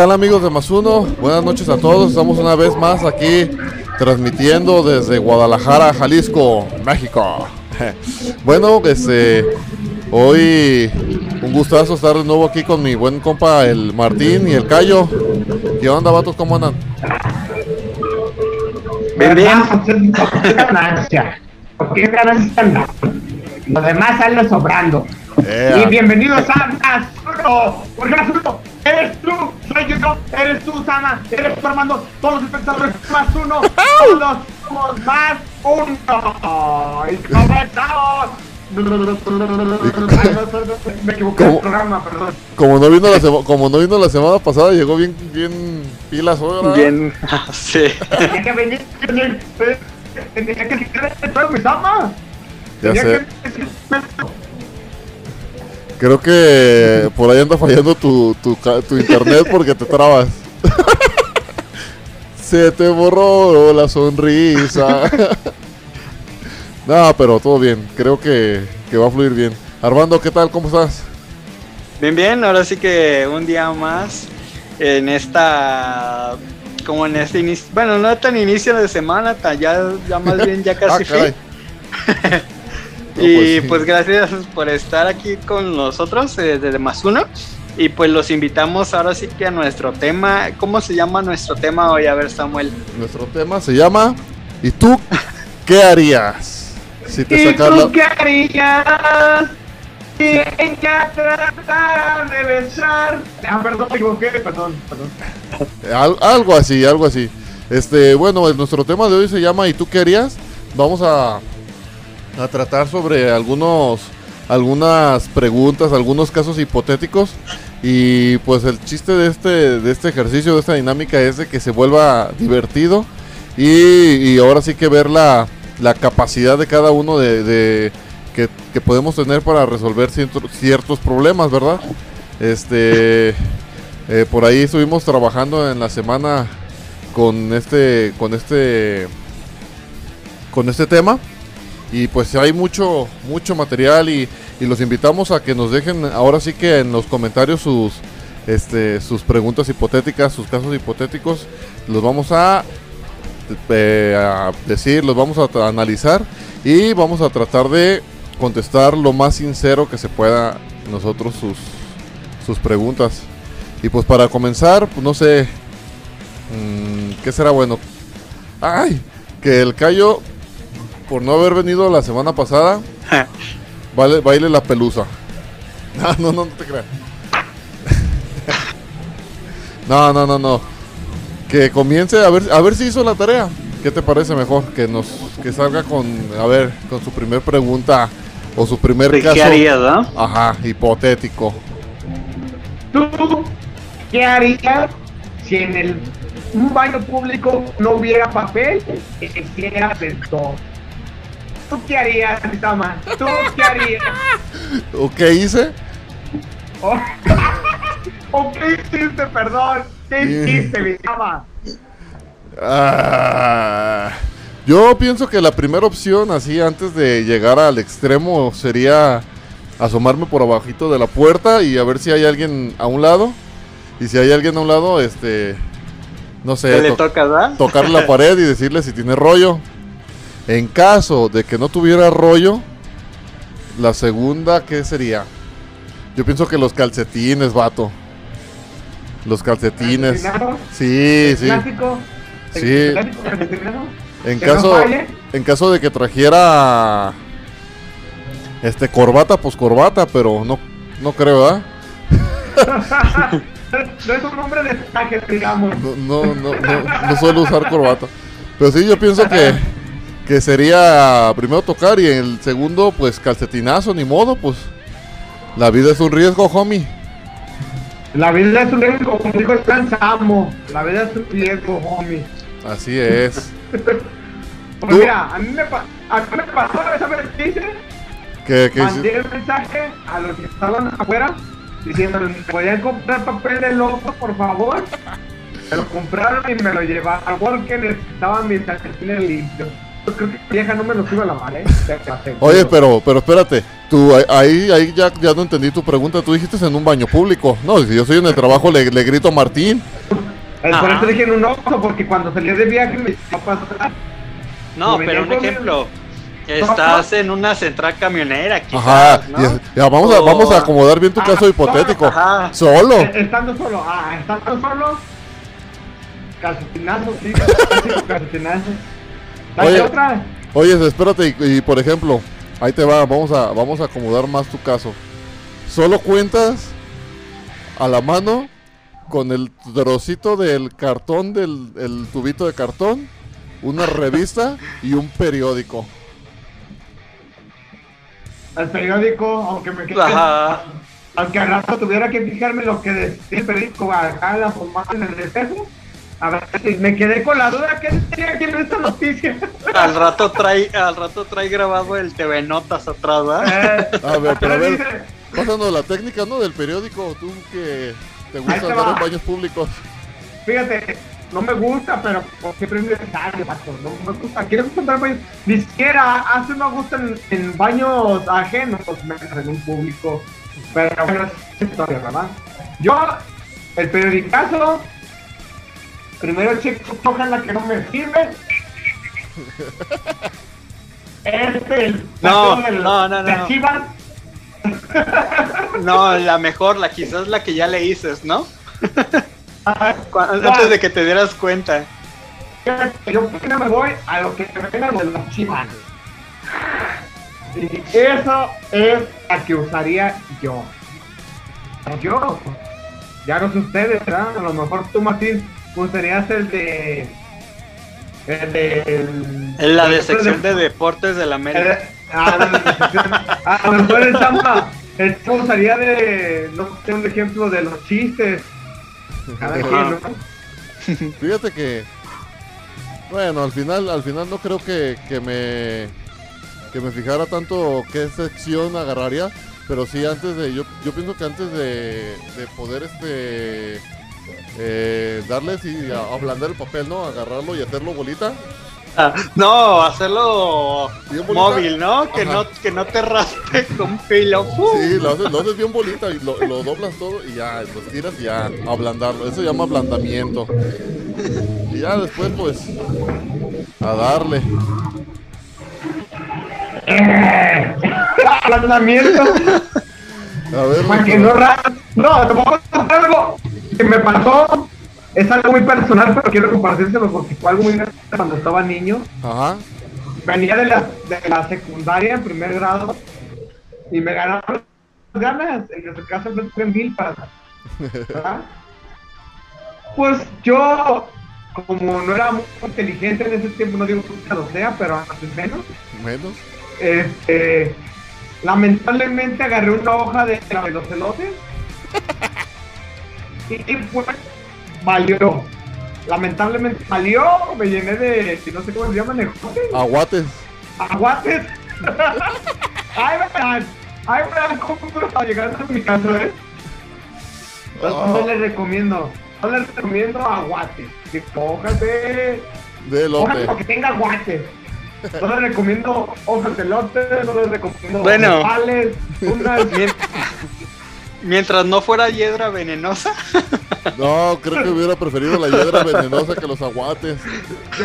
¿Qué tal amigos de Más Uno? Buenas noches a todos. Estamos una vez más aquí transmitiendo desde Guadalajara, Jalisco, México. Bueno, este, hoy un gustazo estar de nuevo aquí con mi buen compa el Martín y el Cayo. ¿Qué onda, vatos? ¿Cómo andan? Bien, bien. ¿Por qué ganancia? Los demás salen sobrando. Y bienvenidos a Más Uno. Porque Más Uno eres eres tú, Sama, eres tú, Armando. Todos los espectadores Más Uno. Todos somos Más Uno. Y comenzamos. Me equivoqué del ¿Cómo? programa, perdón. Como no vino la, sema- como no vino la semana pasada, llegó bien, bien pilas hoy, ¿verdad? Bien, sí. Tenía que venir, tenía tenía que quitar el mi Sama. Ya Tenía sé. Creo que por ahí anda fallando tu, tu, tu internet porque te trabas. Se te borró la sonrisa. no, pero todo bien. Creo que, que va a fluir bien. Armando, ¿qué tal? ¿Cómo estás? Bien, bien. Ahora sí que un día más en esta. Como en este inicio. Bueno, no tan inicio de semana, tan ya, ya más bien ya casi Ah, fin. No, y pues pues gracias por estar aquí con nosotros eh, desde Más Uno. Y pues los invitamos ahora sí que a nuestro tema. ¿Cómo se llama nuestro tema hoy? A ver, Samuel. Nuestro tema se llama ¿Y tú qué harías? Si te ¿Y tú la... qué harías? Si ella tratara de besar. Ah, perdón, me equivoqué, perdón, perdón. Al- algo así, algo así. Este, bueno, nuestro tema de hoy se llama ¿Y tú qué harías? Vamos a, a tratar sobre algunos algunas preguntas, algunos casos hipotéticos y pues el chiste de este de este ejercicio, de esta dinámica es de que se vuelva divertido y, ahora sí que ver la, la capacidad de cada uno de, que, que podemos tener para resolver cierto- ciertos problemas, ¿verdad? Este eh, por ahí estuvimos trabajando en la semana con este con este con este tema y pues hay mucho mucho material y, y los invitamos a que nos dejen ahora sí que en los comentarios sus este sus preguntas hipotéticas sus casos hipotéticos los vamos a, eh, decir los vamos a analizar y vamos a tratar de contestar lo más sincero que se pueda nosotros sus sus preguntas y pues para comenzar, pues no sé. mm, ¿Qué será bueno? ¡Ay! Que el Cayo, por no haber venido la semana pasada, vale, baile la pelusa. No, no, no, no te creas. No, no, no, no. Que comience a ver, a ver si hizo la tarea. ¿Qué te parece mejor? Que nos, que salga con, a ver, con su primer pregunta o su primer ¿De caso. qué harías, no? Ajá, hipotético. ¿Tú qué harías si en el un baño público no hubiera papel de todo? ¿Tú qué harías, Sama? ¿Tú qué harías? ¿O qué hice? ¿O, ¿O qué hiciste, perdón? ¿Qué hiciste, mi Sama? Ah, yo pienso que la primera opción, así antes de llegar al extremo, sería asomarme por abajito de la puerta y a ver si hay alguien a un lado. Y si hay alguien a un lado, este, no ¿Qué sé, le to- toca, ¿verdad? tocar la pared y decirle si tiene rollo. En caso de que no tuviera rollo, la segunda, ¿qué sería? Yo pienso que los calcetines, vato. Los calcetines. Sí, sí. ¿Clásico? Sí. En ¿Que no caso, en caso de que trajera este corbata, pues corbata, pero no, no creo, ¿verdad? No es un hombre de traje, digamos. No, no, no, no, no suelo usar corbata. Pero sí, yo pienso que, que sería primero tocar y en el segundo, pues calcetinazo, ni modo, pues la vida es un riesgo, homie. La vida es un riesgo, como dijo Samo. La vida es un riesgo, homie. Así es. Pues mira, a mí me, pa- a mí me pasó, ¿sabes qué hice? ¿Qué, qué Mandé el mensaje a los que estaban afuera diciéndoles, ¿me podían comprar papel de loco, por favor? Me lo compraron y me lo llevaron porque necesitaban mis calcetines limpios. Creo que vieja no me lo iba a lavar, ¿eh? Oye, pero, pero espérate, tú ahí, ahí ya, ya no entendí tu pregunta. Tú dijiste en un baño público. No, si yo soy en el trabajo, le, le grito a Martín. Por eso dije en un oso, porque cuando salí de viaje me iba a pasar. No, pero un ejemplo. Estás en una central camionera, quizás, Ajá, ¿no? ya, ya, vamos, a, vamos a acomodar bien tu Ah, caso hipotético. Ajá. Solo. Eh, Estando solo, ah, estando solo. Calcetinazo, sí, calcetinazo. Oye. otra. Oye, espérate, y, y, por ejemplo, ahí te va, vamos a, vamos a acomodar más tu caso. Solo cuentas a la mano con el trocito del cartón, del el tubito de cartón, una revista y un periódico. El periódico, aunque me quede. Ajá. Aunque al rato tuviera que fijarme lo que decía el periódico acá la formada en el espejo. A ver, me quedé con la duda, ¿qué decía aquí en esta noticia? Al rato trae, al rato trae grabado el TV Notas atrás, ¿verdad? Eh, A ver, pero a ver, pasando la técnica, ¿no? Del periódico, tú que te gusta andar en baños públicos. Fíjate, no me gusta, pero por siempre es necesario, vato. No me gusta. Quiero encontrar baños. Ni siquiera hace me gusta en, en baños ajenos, pues me en un público. Pero bueno, es historia, ¿verdad? Yo, el periodicazo, primero checo hoja en la que no me sirve. Este, el No, del- no, no, no. Chivas. No, la mejor, la quizás la que ya le dices, ¿no? Ah, Antes de que te dieras cuenta. Yo primero me voy a lo que me venga de los chivas. Y eso es la que usaría yo. Yo. Ya no sé ustedes, ¿verdad? A lo mejor tú, Martín, usarías el de. El de. el- En la de el- sección de deportes de la el- América. Ah, la de sección. A lo mejor el Chamba. El Chamba usaría de. No sé, un ejemplo de los chistes. Cada quien, ¿no? Fíjate que, bueno, al final, al final no creo que, que me que me fijara tanto qué sección agarraría, pero sí antes de, yo, yo pienso que antes de, de poder este eh, darles y a- ablandar el papel, ¿no? Agarrarlo y hacerlo bolita. Ah, no, hacerlo móvil, ¿no? Que no que no te raspe con filo. Sí, lo haces, lo haces bien bolita y lo, lo doblas todo y ya, lo tiras y ya, ablandarlo. Eso se llama ablandamiento. Y ya después, pues, a darle. Ablandamiento. A ver, Para que no ra- No, te puedo contar algo que me pasó. Es algo muy personal, pero quiero compartírselo porque fue algo muy grande cuando estaba niño. Ajá. Venía de la, de la secundaria en primer grado y me ganaron las ganas en su casa me mil para. ¿verdad? Pues yo, como no era muy inteligente en ese tiempo, no digo que lo sea, pero antes menos. Menos. Este, lamentablemente agarré una hoja de la de los elotes y pues valió. Lamentablemente valió, me llené de, no sé cómo se ejotes, Aguates. aguates. Ay, verán, ay, verán cómo está llegando a mi casa, ¿eh? Entonces, no les recomiendo, no les recomiendo aguates, que hojas de De Hojas lote. que tenga guantes. No les recomiendo hojas de lote, no les recomiendo Bueno. nopales, unas Mien- Mientras no fuera hiedra venenosa. No, creo que hubiera preferido la hiedra venenosa que los aguates.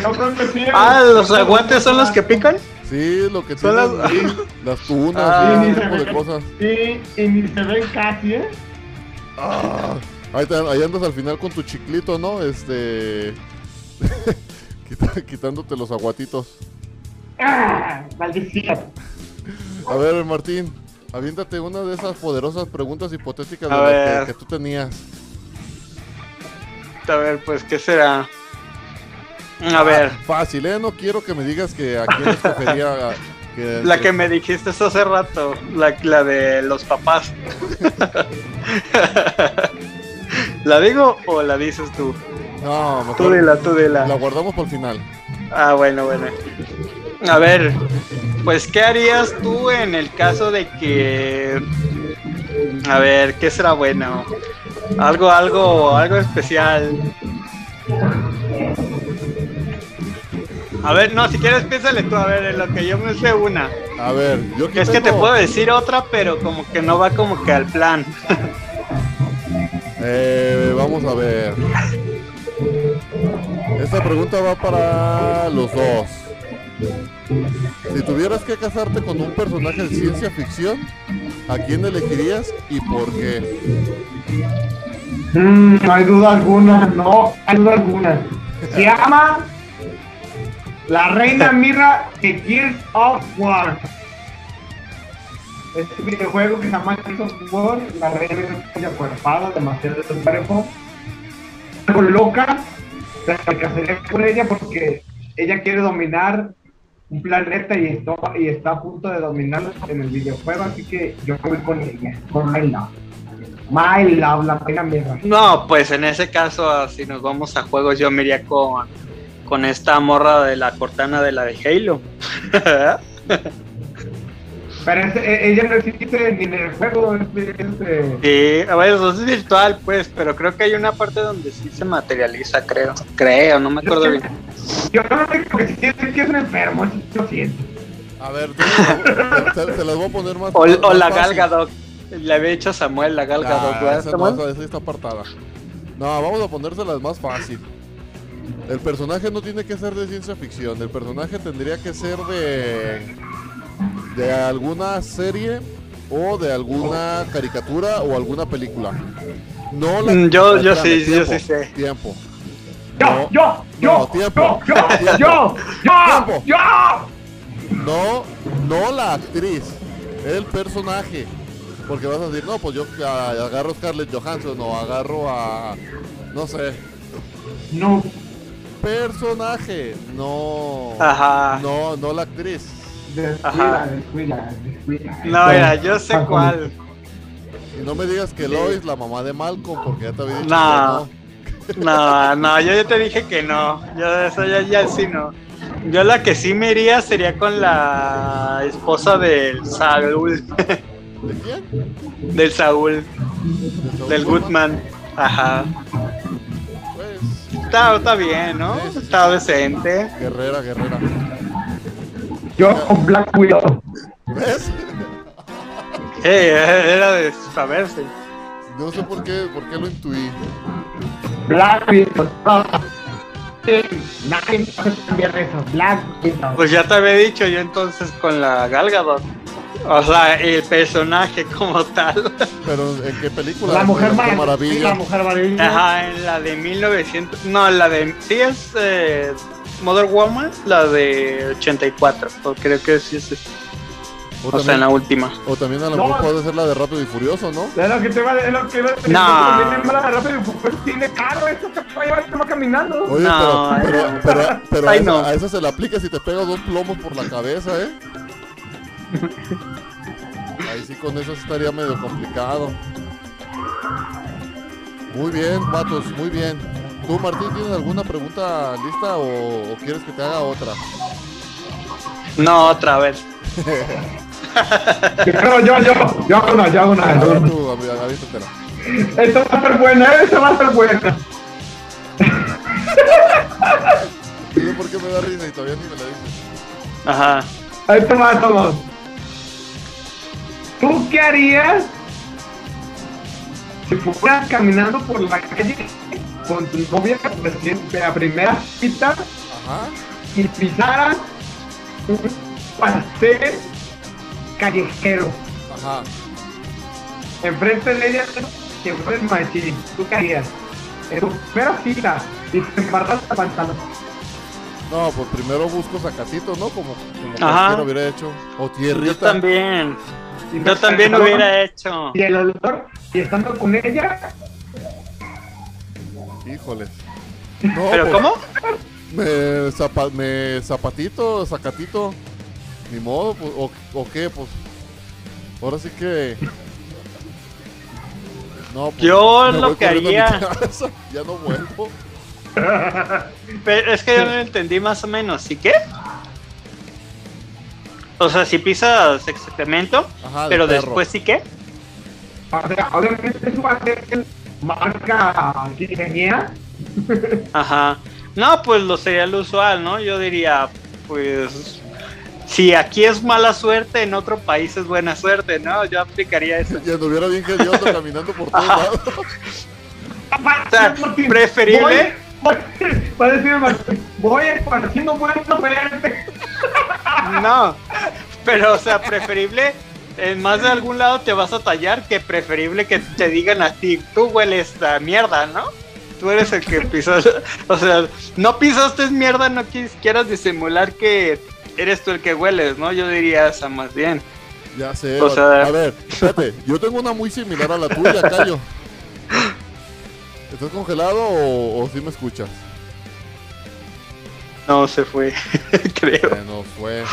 yo creo que sí. Ah, los aguantes son los que pican. Sí, lo que Son tienen las- sí, las tunas Ah. y ese tipo de cosas. Y, y ni se ven casi, ¿eh? Ah, ahí, te- ahí andas al final con tu chiclito, ¿no? Este. quitándote los aguatitos. ¡Ah! Maldición. A ver, Martín, aviéntate una de esas poderosas preguntas hipotéticas de las ver. que, que tú tenías. A ver, pues, ¿qué será? A ver, Fácil, ¿eh? No quiero que me digas que a quién escogería. que- la que me dijiste hace rato, la, la de los papás. ¿La digo o la dices tú? No, Tú mejor dila, tú dila. la guardamos por el final. Ah, bueno, bueno. A ver, pues, ¿qué harías tú en el caso de que... A ver, ¿qué será bueno? Algo, algo, algo especial. A ver, no, si quieres piénsale tú, a ver, en lo que yo me sé una. A ver, yo aquí Es que te puedo decir otra, pero como que no va como que al plan. Eh, vamos a ver. Esta pregunta va para los dos. Si tuvieras que casarte con un personaje de ciencia ficción, ¿a quién elegirías y por qué? Mm, no hay duda alguna, no hay duda alguna. Se llama la reina Mirra de Gears of War. Este videojuego que se llama Gears of War, la reina está acuerpada, demasiado de cuerpo. Algo loca, me casaría con ella porque ella quiere dominar un planeta y está, y está a punto de dominarlo en el videojuego, así que yo voy con ella, con My Love. My Love, la reina Mirra. No, pues en ese caso, si nos vamos a juegos, yo me iría con, con esta morra de la cortana de la de Halo. Pero ese- e- ella no existe ni en el juego. Es, es, eh, Sí, eso es virtual, pues, pero creo que hay una parte donde sí se materializa, creo. Creo, no me acuerdo bien. yo no sé que si es que es un enfermo, lo siento. A ver, te, te- te las voy a poner más O, más- o la fácil. Gal Gadot. Le había dicho Samuel, la Gal Ah, Gadot, ¿verdad, esa, no, esa está apartada. No, vamos a ponérselas más fácil. El personaje no tiene que ser de ciencia ficción. El personaje tendría que ser de de alguna serie o de alguna caricatura o alguna película. No la. Mm, yo- yo sí, yo tiempo, sí sé. Tiempo. Yo, No, yo, yo, no, tiempo, yo, yo, tiempo, yo, tiempo. yo, yo. No, no la actriz, el personaje. Porque vas a decir, no, pues yo a- agarro a Scarlett Johansson o agarro a. No sé. No, Personaje, no. Ajá. No, no la actriz. Descuida, descuida, descuida. No, mira, yo sé cuál. Y no me digas que Lois, la mamá de Malcolm, porque ya te había dicho No. que No, no, yo ya te dije que no. Yo eso ya, ya sí no. Yo la que sí me iría sería con la esposa del Saúl. no. ¿De quién? Del Saúl, ¿De Saúl del Goodman. Ajá. Pues, Está, está bien, ¿no? Está decente. guerrera, guerrera. Yo con Black Widow. ¿Ves? Eh, era de saberse. No sé por qué, por qué lo intuí. Black Widow. Sí, Nadie puede cambiar eso. Black Widow. Pues ya te había dicho yo entonces con la Gal Gadot. O sea, el personaje como tal. Pero ¿en qué película? La mujer maravilla. Sí, la mujer maravilla. Ajá, en la de 1900. No, la de. Sí, es eh, Mother Woman, la de 84. o creo que sí es. esa. O, O sea, en también, la última. o también a lo No. mejor puede ser la de Rápido y Furioso, ¿no? Es lo que te va es lo que iba a decir. No. También mala de rápido, pues tiene carro, esto te va a llevar este va caminando. Oye, No, pero, pero, no. pero, pero a, esa, no. a esa se le aplica si te pega dos plomos por la cabeza, ¿eh? Ahí sí con eso estaría medio complicado. Muy bien, vatos, muy bien. ¿Tú, Martín, tienes alguna pregunta lista o, o quieres que te haga otra? No, otra vez. Yo, yo, yo, yo hago una, yo hago una. A yo tú. Esto va a ser buena, esto va a ser buena. No sé por qué me da risa y todavía ni me la dices. Aja. Esto va a todos. ¿Tú qué harías si fueras caminando por la calle con tu novia de la primera cita Ajá. y pisaras un pastel callejero? Ajá. Enfrente de ella que fue el machín. ¿Tú harías? En tu primera cita y te embarras el pantalón. No, pues primero busco sacatito, ¿no? Como, como Ajá. hubiera hecho. O tierrita. Yo también. Yo también pantalón, hubiera hecho. Y el olor, y estando con ella, Híjoles. No, ¿Pero pues, cómo? Me, zapa- me zapatito, sacatito. Ni modo, pues, o, o qué, pues. Ahora sí que. No, pues, Yo lo que haría- Ya no vuelvo. Pero es que yo no entendí más o menos. ¿Sí qué? O sea, si pisas excremento, Ajá, pero perro. después sí qué? o sea, obviamente eso va a ser marca ingeniera. Ajá. No, pues lo sería lo usual, ¿no? Yo diría, pues, si aquí es mala suerte, en otro país es buena suerte, ¿no? Yo aplicaría eso. Y anduviera bien hediondo caminando por todos lados. O sea, preferible. Voy, voy, a decir, Martín, voy esparciendo muertos verde. No, pero o sea, preferible en más de algún lado te vas a tallar que preferible que te digan a ti, tú hueles a mierda, ¿no? Tú eres el que pisas, o sea, no pisaste mierda, no quis- quieras disimular que eres tú el que hueles, ¿no? Yo diría esa más bien. Ya sé. O sea- a ver, espérate. Yo tengo una muy similar a la tuya, Cayo. ¿Estás congelado o, o sí me escuchas? No, se fue, creo. Bueno, fue.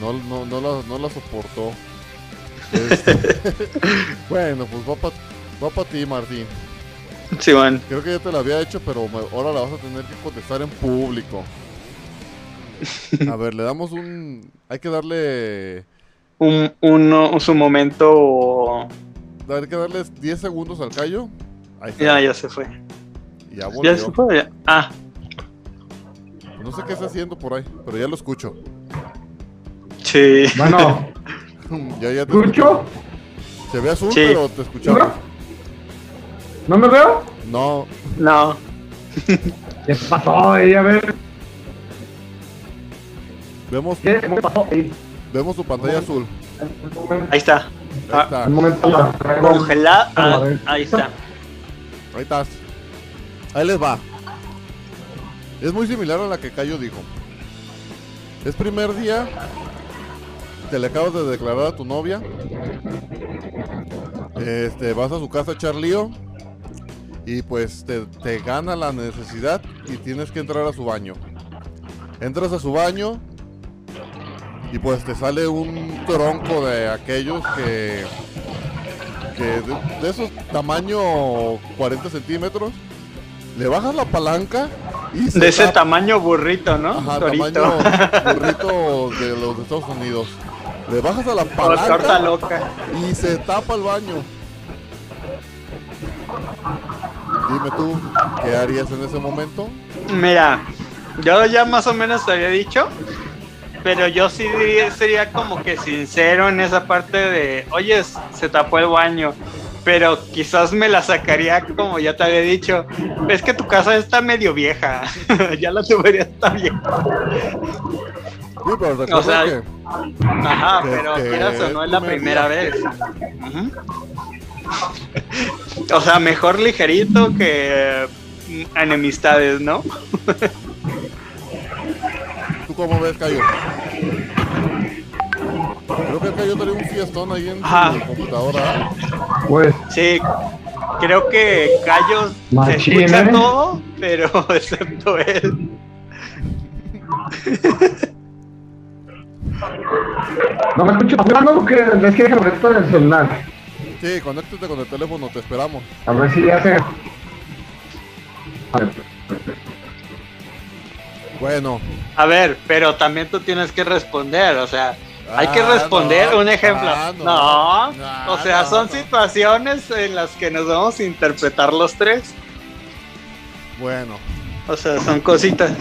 No, no, no, la, no la soportó. Este, bueno, pues va para va pa ti, Martín. Sí, bueno. Creo que ya te la había hecho, pero me- ahora la vas a tener que contestar en público. A ver, le damos un. Hay que darle. Un, uno, su momento. Hay que darles 10 segundos al Cayo. Ahí está. Ya, ya se fue. Ya volvió. Ya se fue. ya. Ah, No sé qué está haciendo por ahí, pero ya lo escucho. sí. Bueno, ya, ya te ¿escucho? Se ve azul, Sí. pero te escuchamos. ¿No me veo? No, No. ¿Qué pasó ahí? A ver, vemos, ¿qué ¿Qué pasó ahí? vemos tu pantalla azul. Ahí está. Ahí Ah, está. Congelada. Ah, ahí está. ahí estás. Ahí les va. Es muy similar a la que Cayo dijo. Es primer día, te le acabas de declarar a tu novia. Este, vas a su casa a echar lío. Y pues te, te gana la necesidad y tienes que entrar a su baño. Entras a su baño y pues te sale un tronco de aquellos que, que de, de esos tamaño 40 centímetros. Le bajas la palanca y se De ese tapa- tamaño burrito, ¿no? Ajá, Torito. tamaño burrito de los de Estados Unidos. Le bajas a la palanca loca. y se tapa el baño. Dime tú, ¿qué harías en ese momento? Mira, yo ya más o menos te había dicho, pero yo sí sería como que sincero en esa parte de, oye, se tapó el baño, pero quizás me la sacaría como ya te había dicho, es que tu casa está medio vieja, ya la tubería está vieja. Sí, pero recuerda O sea, que Ajá, Que- pero que quieras o no es la primer primera vez. O sea, mejor ligerito que mm, enemistades, ¿no? tú cómo ves, Cayo. Creo que Cayo trae un fiestón ahí en Ajá. su computadora. Pues, Sí, creo que Callos se escucha ¿eh? todo, pero excepto él. no me escucho hablando porque es que déjame esto en el celular. Sí, conéctate con el teléfono, te esperamos. A ver si ya se. A ver. Bueno, A ver, pero también tú tienes que responder, o sea, hay que Ah, responder no, un ejemplo. ah, no, no, ah, o sea, no, son no. situaciones en las que nos vamos a interpretar los tres. bueno. O sea, son cositas.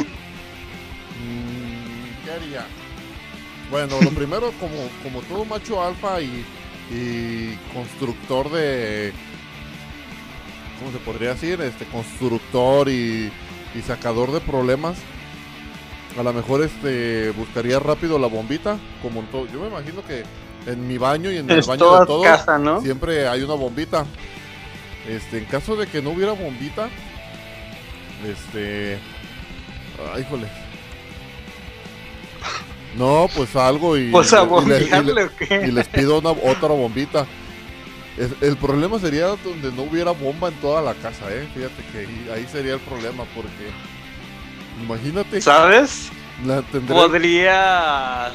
Bueno, lo primero, como, como todo macho alfa y, y constructor de. ¿Cómo se podría decir? Este constructor y, y sacador de problemas. A lo mejor este buscaría rápido la bombita. Como en todo. Yo me imagino que en mi baño y en el Es baño de todos casa, ¿no? siempre hay una bombita. Este, en caso de que no hubiera bombita, este, ay, híjole. No, pues algo y, Pues a y le- y le- bombearle, ¿o qué? y les pido una otra bombita. El, el problema sería donde no hubiera bomba en toda la casa, eh. Fíjate que ahí, ahí sería el problema porque imagínate, ¿Sabes? la tendré- Podrías.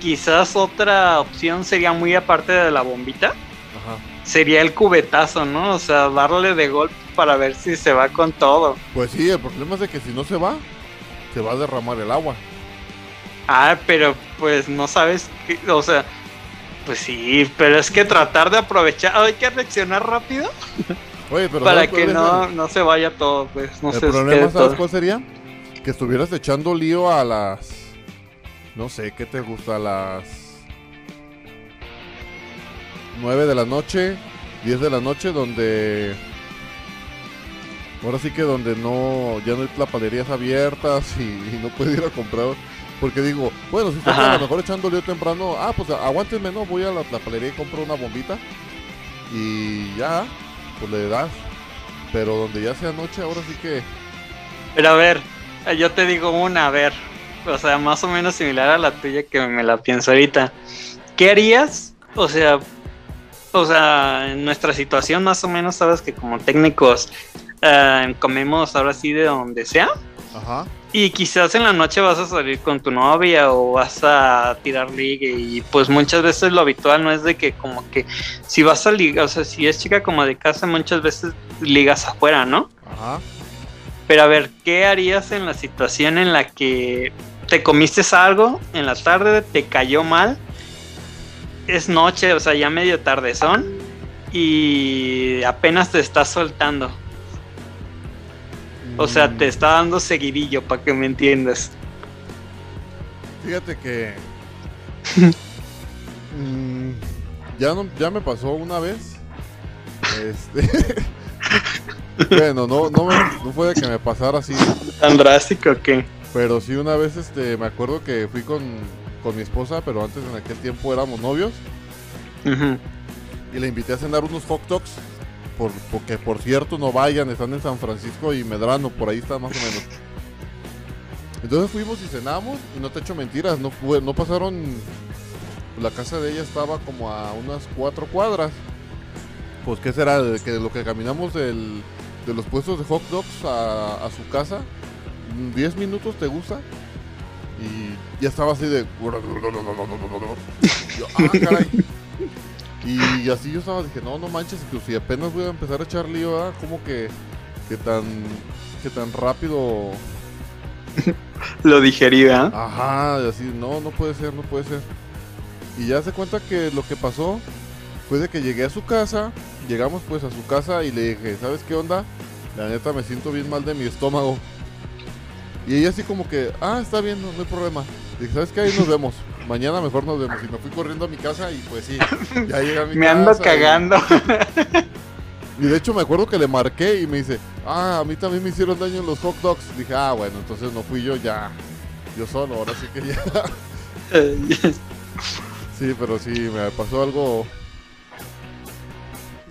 Quizás otra opción sería muy aparte de la bombita. Ajá. Sería el cubetazo, ¿no? O sea, darle de golpe para ver si se va con todo. Pues sí, el problema es de que si no se va, se va a derramar el agua. Ah, pero pues no sabes qué. O sea, pues sí, pero es que tratar de aprovechar. Hay que reaccionar rápido. Oye, pero Para ¿sabes cuál que no, no se vaya todo, pues. No el se problema, ¿sabes todo. cuál sería? Que estuvieras echando lío a las. No sé, ¿qué te gusta? A las. 9 de la noche, 10 de la noche, donde. Ahora sí que donde no. Ya no hay lapalerías abiertas y, y no puedes ir a comprar. Porque digo, bueno, si a lo mejor echando lío temprano, ah, pues aguántenme, no, voy a la lapalería y compro una bombita. Y ya, pues le das. Pero donde ya sea noche, ahora sí que. Pero a ver, eh, yo te digo una, a ver. O sea, más o menos similar a la tuya que me la pienso ahorita. ¿Qué harías? O sea, o sea, en nuestra situación más o menos, sabes que como técnicos eh, comemos ahora sí de donde sea. Ajá. Y quizás en la noche vas a salir con tu novia o vas a tirar ligue y pues muchas veces lo habitual no es de que como que si vas a ligar, o sea, si es chica como de casa muchas veces ligas afuera, ¿no? Ajá. Pero a ver, ¿qué harías en la situación en la que te comiste algo en la tarde, te cayó mal, es noche, o sea, ya medio tardezón y apenas te estás soltando? O sea, te está dando seguidillo para que me entiendas. Fíjate que. mm, ya, no, ya me pasó una vez. Este. bueno, no, no, me- no fue de que me pasara así. ¿Tan drástico que Pero sí, una vez este, me acuerdo que fui con, con mi esposa, pero antes en aquel tiempo éramos novios. Y le invité a cenar unos hot dogs. Por, porque por cierto no vayan, están en San Francisco y Medrano, por ahí está más o menos. Entonces fuimos y cenamos y no te echo mentiras, no no pasaron. La casa de ella estaba como a unas cuatro cuadras. Pues qué será, que lo que caminamos del- de los puestos de hot dogs a, a su casa, mm, 10 minutos te gusta. Y ya estaba así de. Yo, ah, caray. Y así yo estaba, dije, no, no manches, que si apenas voy a empezar a echar lío, ¿verdad? como que, que tan, que tan rápido, lo digería. ajá, y así, no, no puede ser, no puede ser. Y ya se cuenta que lo que pasó fue de que llegué a su casa, llegamos pues a su casa y le dije, ¿sabes qué onda? La neta me siento bien mal de mi estómago. Y ella así como que, ah, está bien, no, no hay problema. Dije, ¿sabes qué? Ahí nos vemos. Mañana mejor nos vemos. Y me fui corriendo a mi casa y pues sí, ya llegué a mi Me ando casa cagando. Y de hecho me acuerdo que le marqué y me dice, ah, a mí también me hicieron daño los hot dogs. Dije, ah, bueno, entonces no fui yo ya, yo solo, ahora sí que ya. Sí, pero sí, me pasó algo,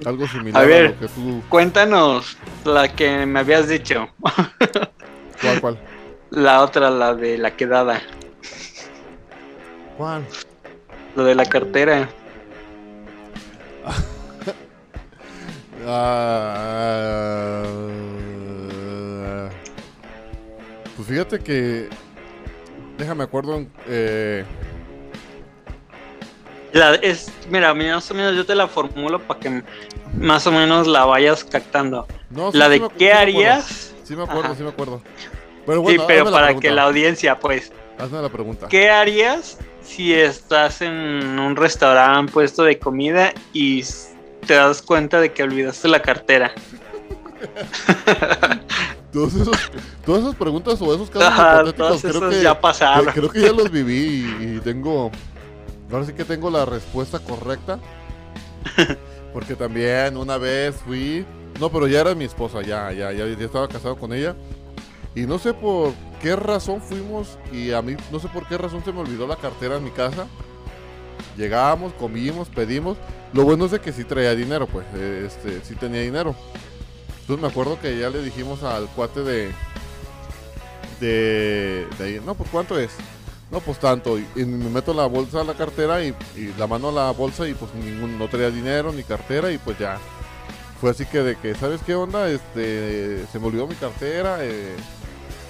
algo similar A a, ver. lo que tú, Cuéntanos la que me habías dicho. ¿cuál, cuál? La otra, la de la quedada. ¿Cuál? Lo de la cartera. Ah, pues fíjate que, déjame acuerdo, eh, La, es, mira, más o menos yo te la formulo para que más o menos la vayas captando. no, sí, la sí de me acu- sí qué me harías. Sí me acuerdo, Ajá. sí me acuerdo. Pero sí, bueno, pero hazme la para que la audiencia, pues, Hazme la pregunta. ¿qué harías si estás en un restaurante puesto de comida y te das cuenta de que olvidaste la cartera? Todos esos, todas esas preguntas o esos casos Ajá, hipotéticos creo que, ya pasaron. creo que ya los viví y, y tengo ahora sí que tengo la respuesta correcta porque también una vez fui no pero ya era mi esposa ya ya ya, ya estaba casado con ella y no sé por qué razón fuimos y a mí no sé por qué razón se me olvidó la cartera en mi casa llegamos comimos pedimos lo bueno es de que sí traía dinero pues eh, este sí tenía dinero entonces me acuerdo que ya le dijimos al cuate de. De. ahí, no, pues cuánto es. No, pues tanto. Y, me meto la bolsa a la cartera y, y la mano a la bolsa y pues ningún, no traía dinero ni cartera y pues ya. Fue así que de que, ¿sabes qué onda? Este. Se me olvidó mi cartera. eh,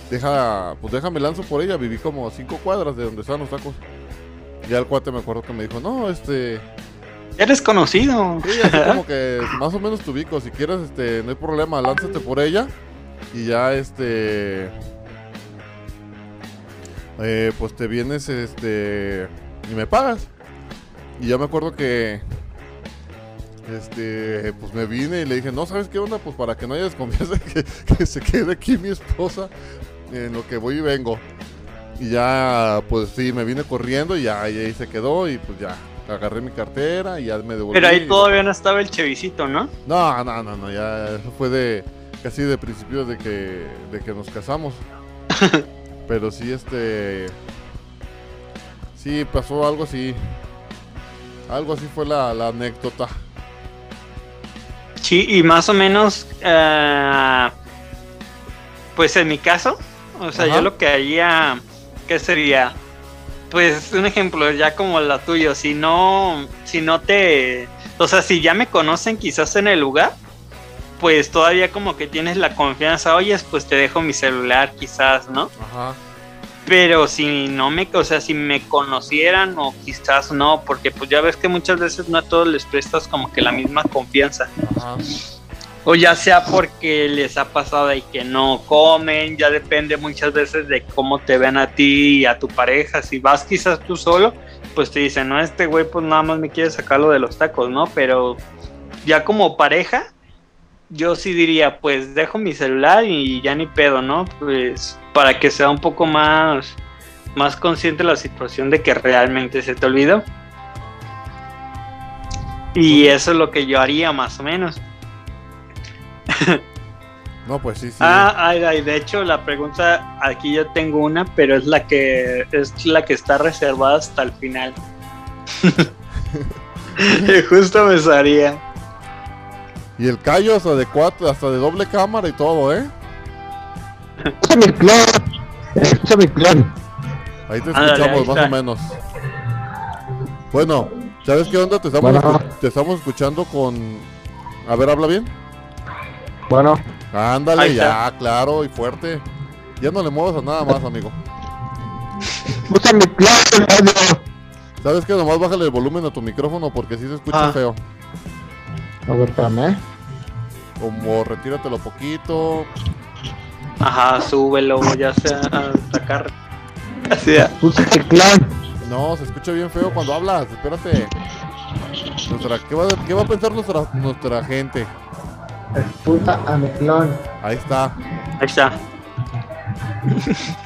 deja. Pues déjame lanzo por ella. Viví como a cinco cuadras de donde están los tacos. Ya el cuate me acuerdo que me dijo, no, este. Eres conocido. Sí, así como que más o menos te ubico. Si quieres, este, no hay problema, lánzate por ella. Y ya, este. eh, pues te vienes, este. Y me pagas. Y ya me acuerdo que. este, pues me vine y le dije, no, ¿sabes qué onda? Pues para que no haya desconfianza, que, que se quede aquí mi esposa en lo que voy y vengo. Y ya, pues sí, me vine corriendo y ya y ahí se quedó y pues ya, agarré mi cartera y ya me devolví. Pero ahí todavía no estaba el chevicito, ¿no? No, no, no, no, ya eso fue de casi de principio de que, de que nos casamos. Pero sí, este... Sí, pasó algo así. Algo así fue la, la anécdota. Sí, y más o menos, eh, pues en mi caso, o sea, Ajá. yo lo que haría, ¿qué sería? Pues un ejemplo, ya como la tuya, si no, si no te, o sea, si ya me conocen quizás en el lugar, pues todavía como que tienes la confianza, oye, pues te dejo mi celular quizás, ¿no? Ajá. Pero si no me, o sea, si me conocieran o quizás no, porque pues ya ves que muchas veces no a todos les prestas como que la misma confianza. Ajá. O ya sea porque les ha pasado y que no comen, ya depende muchas veces de cómo te ven a ti y a tu pareja. Si vas quizás tú solo, pues te dicen, no, este güey pues nada más me quiere sacarlo de los tacos, ¿no? Pero ya como pareja, yo sí diría, pues dejo mi celular y ya ni pedo, ¿no? Pues para que sea un poco más, más consciente la situación de que realmente se te olvidó. Y eso es lo que yo haría más o menos. No, pues sí, sí. Ah, ay, ay, de hecho la pregunta aquí yo tengo una, pero es la que es la que está reservada hasta el final. Justo me salía. Y el callo hasta de cuatro, hasta de doble cámara y todo, ¿eh? Escucha mi clon. Escucha mi clon. Ahí te Ándale, escuchamos ahí más o menos. Bueno, ¿sabes qué onda? Te estamos, Bueno. escu- te estamos escuchando con... A ver, habla bien. Bueno, Ándale, ya, claro y fuerte. Ya no le muevas a nada más, amigo. escucha mi radio. ¿Sabes qué? Nomás bájale el volumen a tu micrófono porque sí se escucha Ah. feo. A ver, espérame. Como retíratelo poquito. Ajá, súbelo, ya sea a sacar. Así mi clon. No, se escucha bien feo cuando hablas. Espérate. Nuestra, ¿qué, va, qué va a pensar nuestra, nuestra gente? Escucha a mi clon. Ahí está. Ahí está.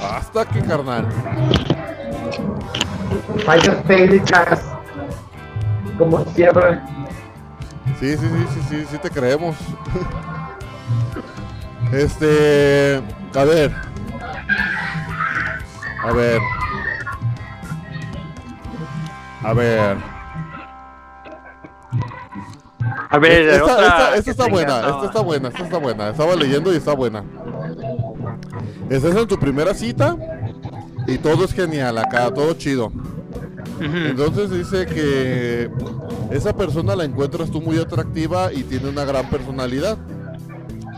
Hasta aquí, carnal. Fallas técnicas. Como siempre. Sí, sí, sí, sí, sí, sí te creemos. Este, a ver. A ver. A ver. A ver, esta, otra esta- esta está buena, esta está buena, esta está buena. Estaba leyendo y está buena. Estás en tu primera cita y todo es genial acá, todo chido. Entonces dice que esa persona la encuentras tú muy atractiva y tiene una gran personalidad.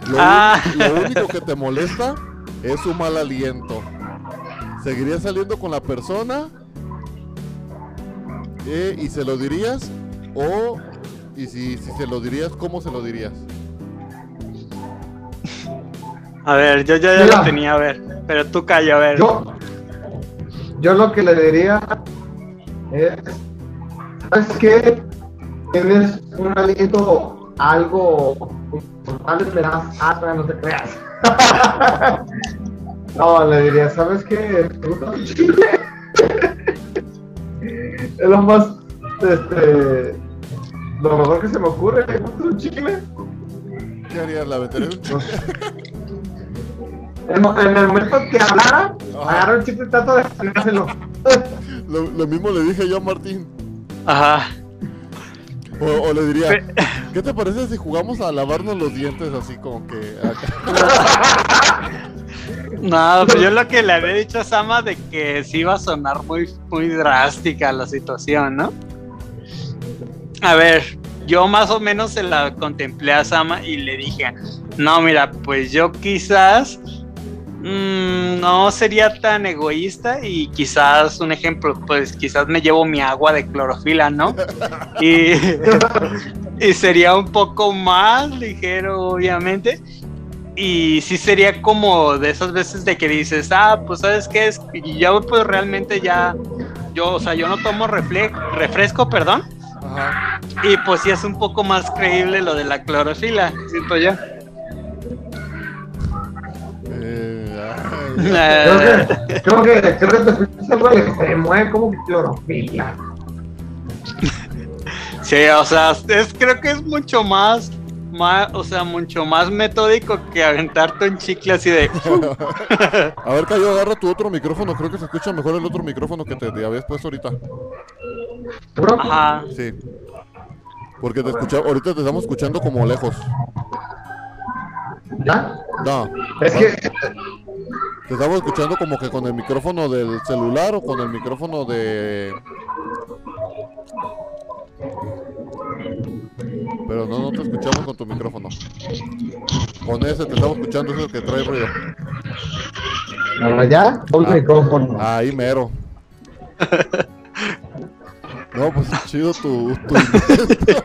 Lo, Ah. lo único que te molesta es su mal aliento. ¿Seguirías saliendo con la persona? Eh, ¿Y se lo dirías? ¿O, y si, si se lo dirías, cómo se lo dirías? A ver, yo ya, ya Mira. lo tenía, a ver. Pero tú calla, a ver. Yo, yo lo que le diría es, ¿sabes qué? Tienes un aliento algo importante, me das asma, no te creas. no, le diría, ¿sabes qué? Es lo más, este, lo mejor que se me ocurre, ¿te gusta el chile? ¿Qué harías? ¿La un Pues, en, en el momento que hablara, Ajá. agarro el chile y trato de sacárselo. Lo, lo mismo le dije yo a Martín. Ajá. O, o le diría, Pe- ¿qué te parece si jugamos a lavarnos los dientes así como que acá? No, pues yo lo que le había dicho a Sama de que sí iba a sonar muy, muy drástica la situación, ¿no? A ver, yo más o menos se la contemplé a Sama y le dije, no, mira, pues yo quizás mm, no sería tan egoísta y quizás, un ejemplo, pues quizás me llevo mi agua de clorofila, ¿no? Y, sería un poco más ligero, obviamente. Y sí sería como de esas veces de que dices, ah, pues sabes qué es, y yo pues realmente ya, yo, o sea, yo no tomo refle- refresco, perdón, Ajá. Y pues sí es un poco más creíble lo de la clorofila, siento yo. Eh, Creo ay, que, creo que, creo que te fuiste algo al extremo, ¿eh? Como que clorofila. Sí, o sea, es, creo que es mucho más, más, o sea, mucho más metódico que aventarte un chicle así de. a ver, Cayo, agarra tu otro micrófono. Creo que se escucha mejor el otro micrófono que te, te habías puesto ahorita. Ajá. Sí. Porque te escucha, ahorita te estamos escuchando como lejos. ¿Ya? No, Es que te estamos escuchando como que con el micrófono del celular o con el micrófono de... Pero no, no te escuchamos con tu micrófono. Con ese te estamos escuchando, eso que trae ruido. Ya, el Ah. micrófono. Ahí mero. No, pues chido tu, tu invento.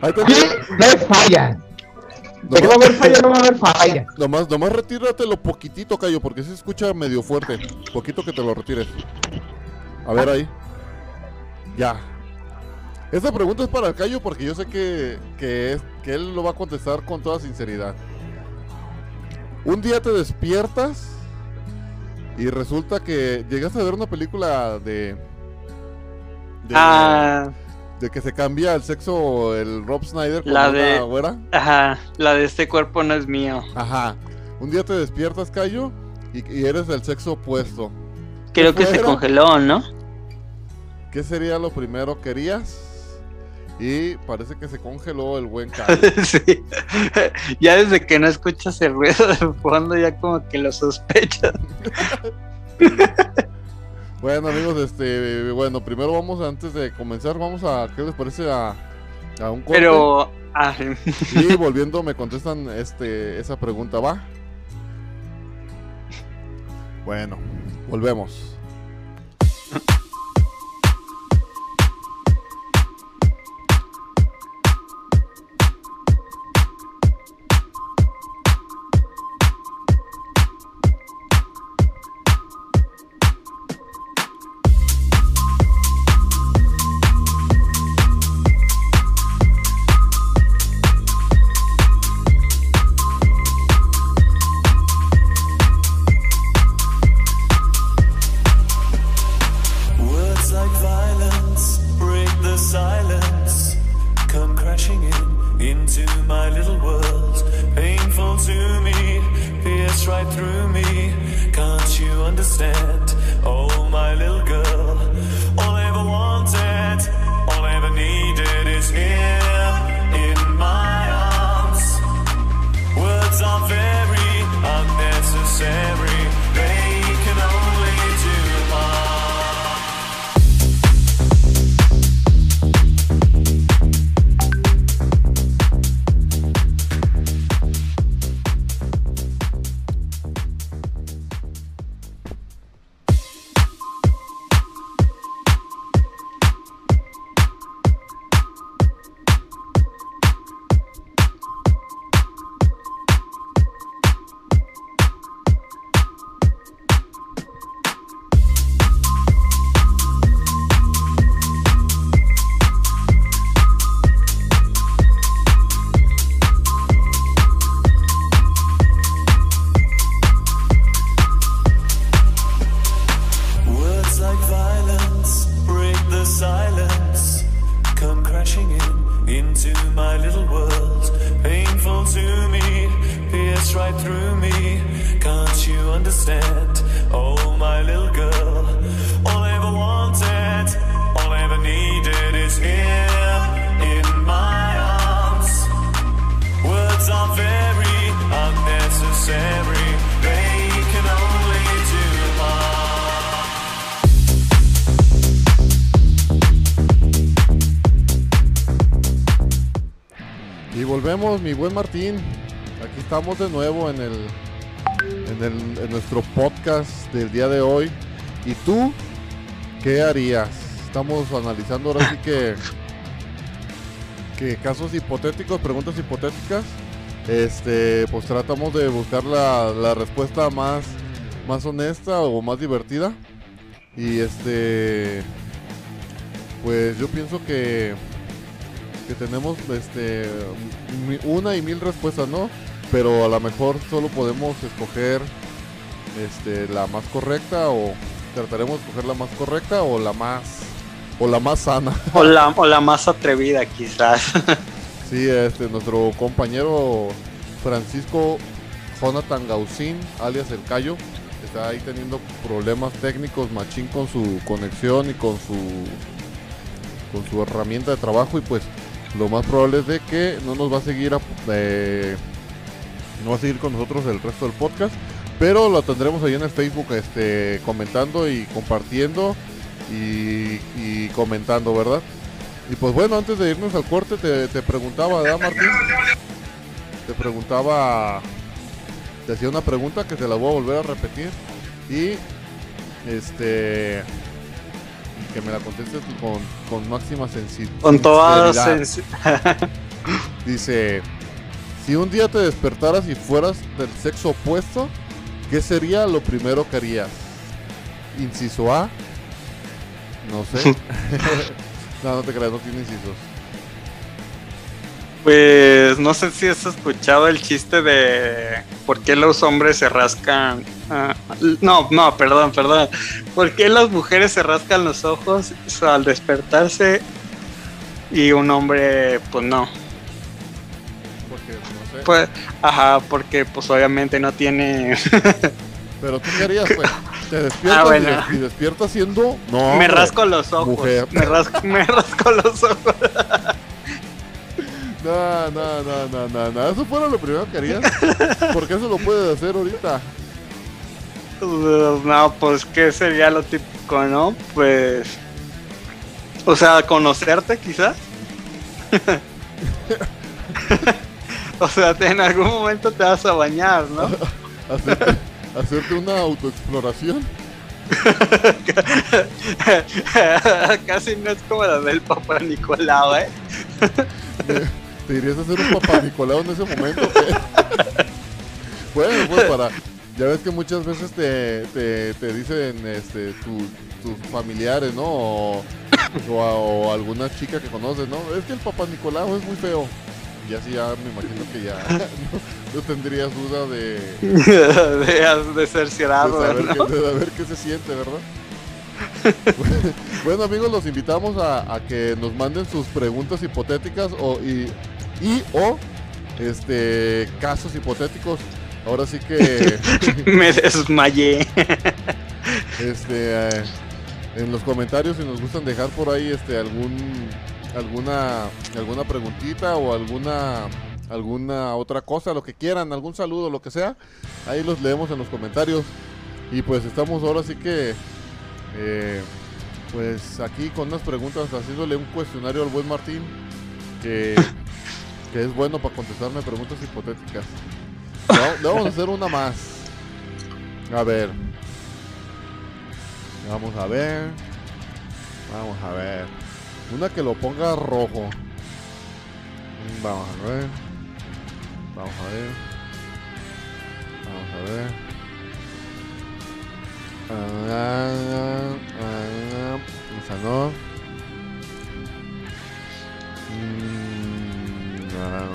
Ahí te- hay falla. De que va a haber falla, no va a haber falla. Nomás, nomás retíratelo poquitito, Cayo, porque se escucha medio fuerte. Poquito que te lo retires. A ver ahí. Ya. Esta pregunta es para el Cayo porque yo sé que, que, es, que él lo va a contestar con toda sinceridad. Un día te despiertas y resulta que llegaste a ver una película de... de, Ah, de que se cambia el sexo el Rob Snyder con La una de- güera. ajá, la de este cuerpo no es mío. Ajá. Un día te despiertas, Cayo, y, y eres del sexo opuesto. Creo que se congeló, ¿no? ¿Qué sería lo primero que harías? Y parece que se congeló el buen Cayo. sí. Ya desde que no escuchas el ruido de fondo, ya como que lo sospechas. bueno, amigos, este, bueno, primero vamos, antes de comenzar, vamos a, ¿qué les parece a, a un corte? Pero, ah, Y volviendo me contestan este, esa pregunta, ¿va? Bueno, volvemos. Y volvemos, mi buen Martín. Aquí estamos de nuevo en el, en el en nuestro podcast del día de hoy. ¿Y tú qué harías? Estamos analizando ahora sí que que casos hipotéticos, preguntas hipotéticas. Este, pues tratamos de buscar la, la respuesta más más honesta o más divertida. Y este pues yo pienso que que tenemos este una y mil respuestas, ¿no? Pero a lo mejor solo podemos escoger este la más correcta o trataremos de escoger la más correcta o la más o la más sana. O la, o la más atrevida, quizás. Sí, este nuestro compañero Francisco Jonathan Gausín, alias El Cayo, está ahí teniendo problemas técnicos machín con su conexión y con su con su herramienta de trabajo y pues lo más probable es de que no nos va a seguir a- eh, no va a seguir con nosotros el resto del podcast, pero lo tendremos ahí en el Facebook este comentando y compartiendo y, y comentando, ¿verdad? Y pues bueno, antes de irnos al corte te, te preguntaba, ¿verdad Martín? Te preguntaba, te hacía una pregunta que te la voy a volver a repetir y este que me la contestes con, con máxima sensi- Con toda sinceridad. sensi- Dice, si un día te despertaras y fueras del sexo opuesto, ¿qué sería lo primero que harías? Inciso A, no sé. no, no te creas, no tiene incisos. Pues no sé si has escuchado el chiste de por qué los hombres se rascan. ah, no, no, perdón, perdón. ¿Por qué las mujeres se rascan los ojos al despertarse y un hombre, pues no? Pues, ajá, porque pues obviamente no tiene. Pero tú qué harías, pues. Te despiertas Ah, y bueno. y, despiertas siendo. No. me rasco los ojos. mujer. Me rasco, me rasco los ojos. No, no, no, no, no, no. Eso fuera lo primero que harías. Porque eso lo puedes hacer ahorita. Uh, No, pues qué sería lo típico, ¿no? Pues. O sea, conocerte quizás. o sea, te- en algún momento te vas a bañar, ¿no? Hacerte, hacerte una autoexploración. Casi no es como la del Papa Nicolau, ¿eh? ¿Te irías a hacer un papá Nicolau en ese momento? ¿qué? bueno, pues para. Ya ves que muchas veces te, te, te dicen este, tu- tus familiares, ¿no? O, o a- o alguna chica que conoces, ¿no? Es que el papá Nicolau es muy feo. Y así ya me imagino que ya no, no tendrías duda de, de de, de cerciorado, saber, ¿no? qué, de saber qué se siente, ¿verdad? bueno amigos, los invitamos a, a que nos manden sus preguntas hipotéticas o, y, y o este casos hipotéticos. Ahora sí que Me desmayé. este eh, en los comentarios si nos gustan dejar por ahí este algún alguna alguna preguntita o alguna alguna otra cosa, lo que quieran, algún saludo, lo que sea, ahí los leemos en los comentarios. Y pues estamos ahora sí que eh, pues aquí con unas preguntas haciéndole un cuestionario al buen Martín que, que es bueno para contestarme preguntas hipotéticas. Le vamos- le vamos a hacer una más. A ver. Vamos a ver. Vamos a ver. Una que lo ponga rojo. Vamos a ver. Vamos a ver. Vamos a ver. Ah, ah, ah, esa no. Mm, ah,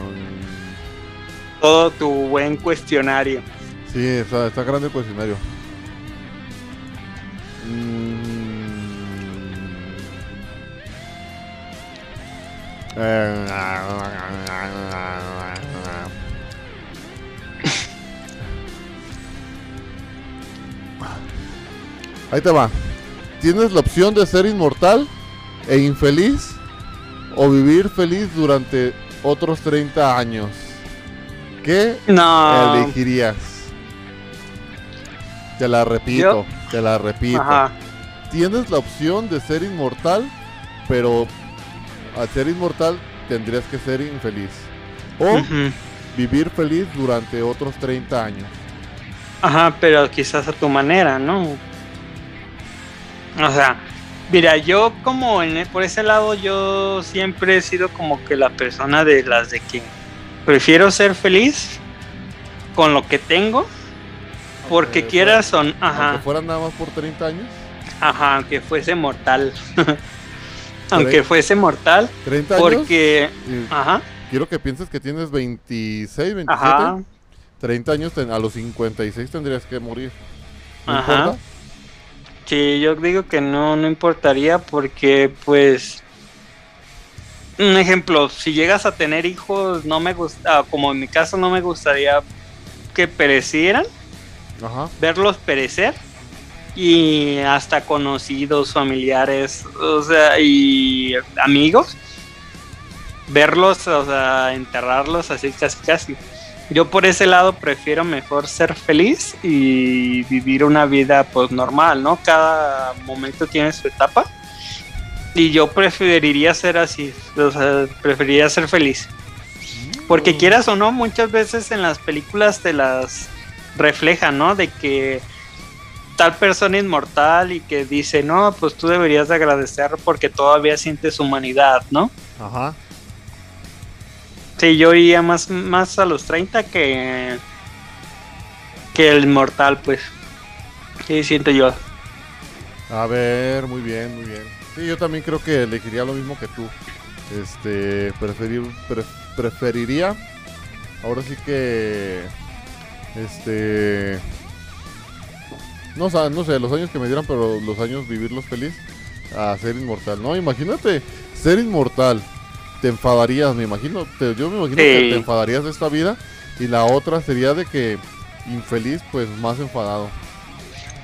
Todo tu buen cuestionario. Sí, está, está grande el cuestionario. Mm. Ahí te va. Tienes la opción de ser inmortal e infeliz o vivir feliz durante otros 30 años. ¿Qué No. elegirías? Te la repito, te la repito. Ajá. Tienes la opción de ser inmortal, pero al ser inmortal tendrías que ser infeliz. O vivir feliz durante otros 30 años. Ajá, pero quizás a tu manera, ¿no? O sea, mira, yo como en, e, por ese lado yo siempre he sido como que la persona de las de que prefiero ser feliz con lo que tengo, porque Aunque quieras o n- fuera- ajá, Aunque fueran nada más por 30 años. ajá, aunque fuese mortal. aunque fuese mortal, 30 años. porque... y Ajá, quiero que pienses que tienes 26, 27. ajá, 30 años, a los 56 tendrías que morir. ¿No Ajá. importa? Sí, yo digo que no, no importaría porque, pues, un ejemplo, si llegas a tener hijos, no me gusta, como en mi caso, no me gustaría que perecieran, Ajá. verlos perecer y hasta conocidos, familiares, o sea, y amigos, verlos, o sea, enterrarlos así casi casi. Yo por ese lado prefiero mejor ser feliz y vivir una vida pues normal, ¿no? Cada momento tiene su etapa. Y yo preferiría ser así, o sea, preferiría ser feliz. Porque quieras o no, muchas veces en las películas te las reflejan, ¿no? De que tal persona inmortal y que dice, no, pues tú deberías de agradecer porque todavía sientes humanidad, ¿no? Ajá. Sí, yo iría más, más a los 30 que, que el inmortal, pues. Sí, siento yo. A ver, muy bien, muy bien. Sí, yo también creo que elegiría lo mismo que tú. Este, preferir, pre- preferiría. Ahora sí que. Este. No, no sé, los años que me dieran, pero los años vivirlos feliz a ser inmortal. No, imagínate, ser inmortal. Te enfadarías, me imagino. te- yo me imagino que te enfadarías de esta vida. Y la otra sería de que infeliz, pues más enfadado.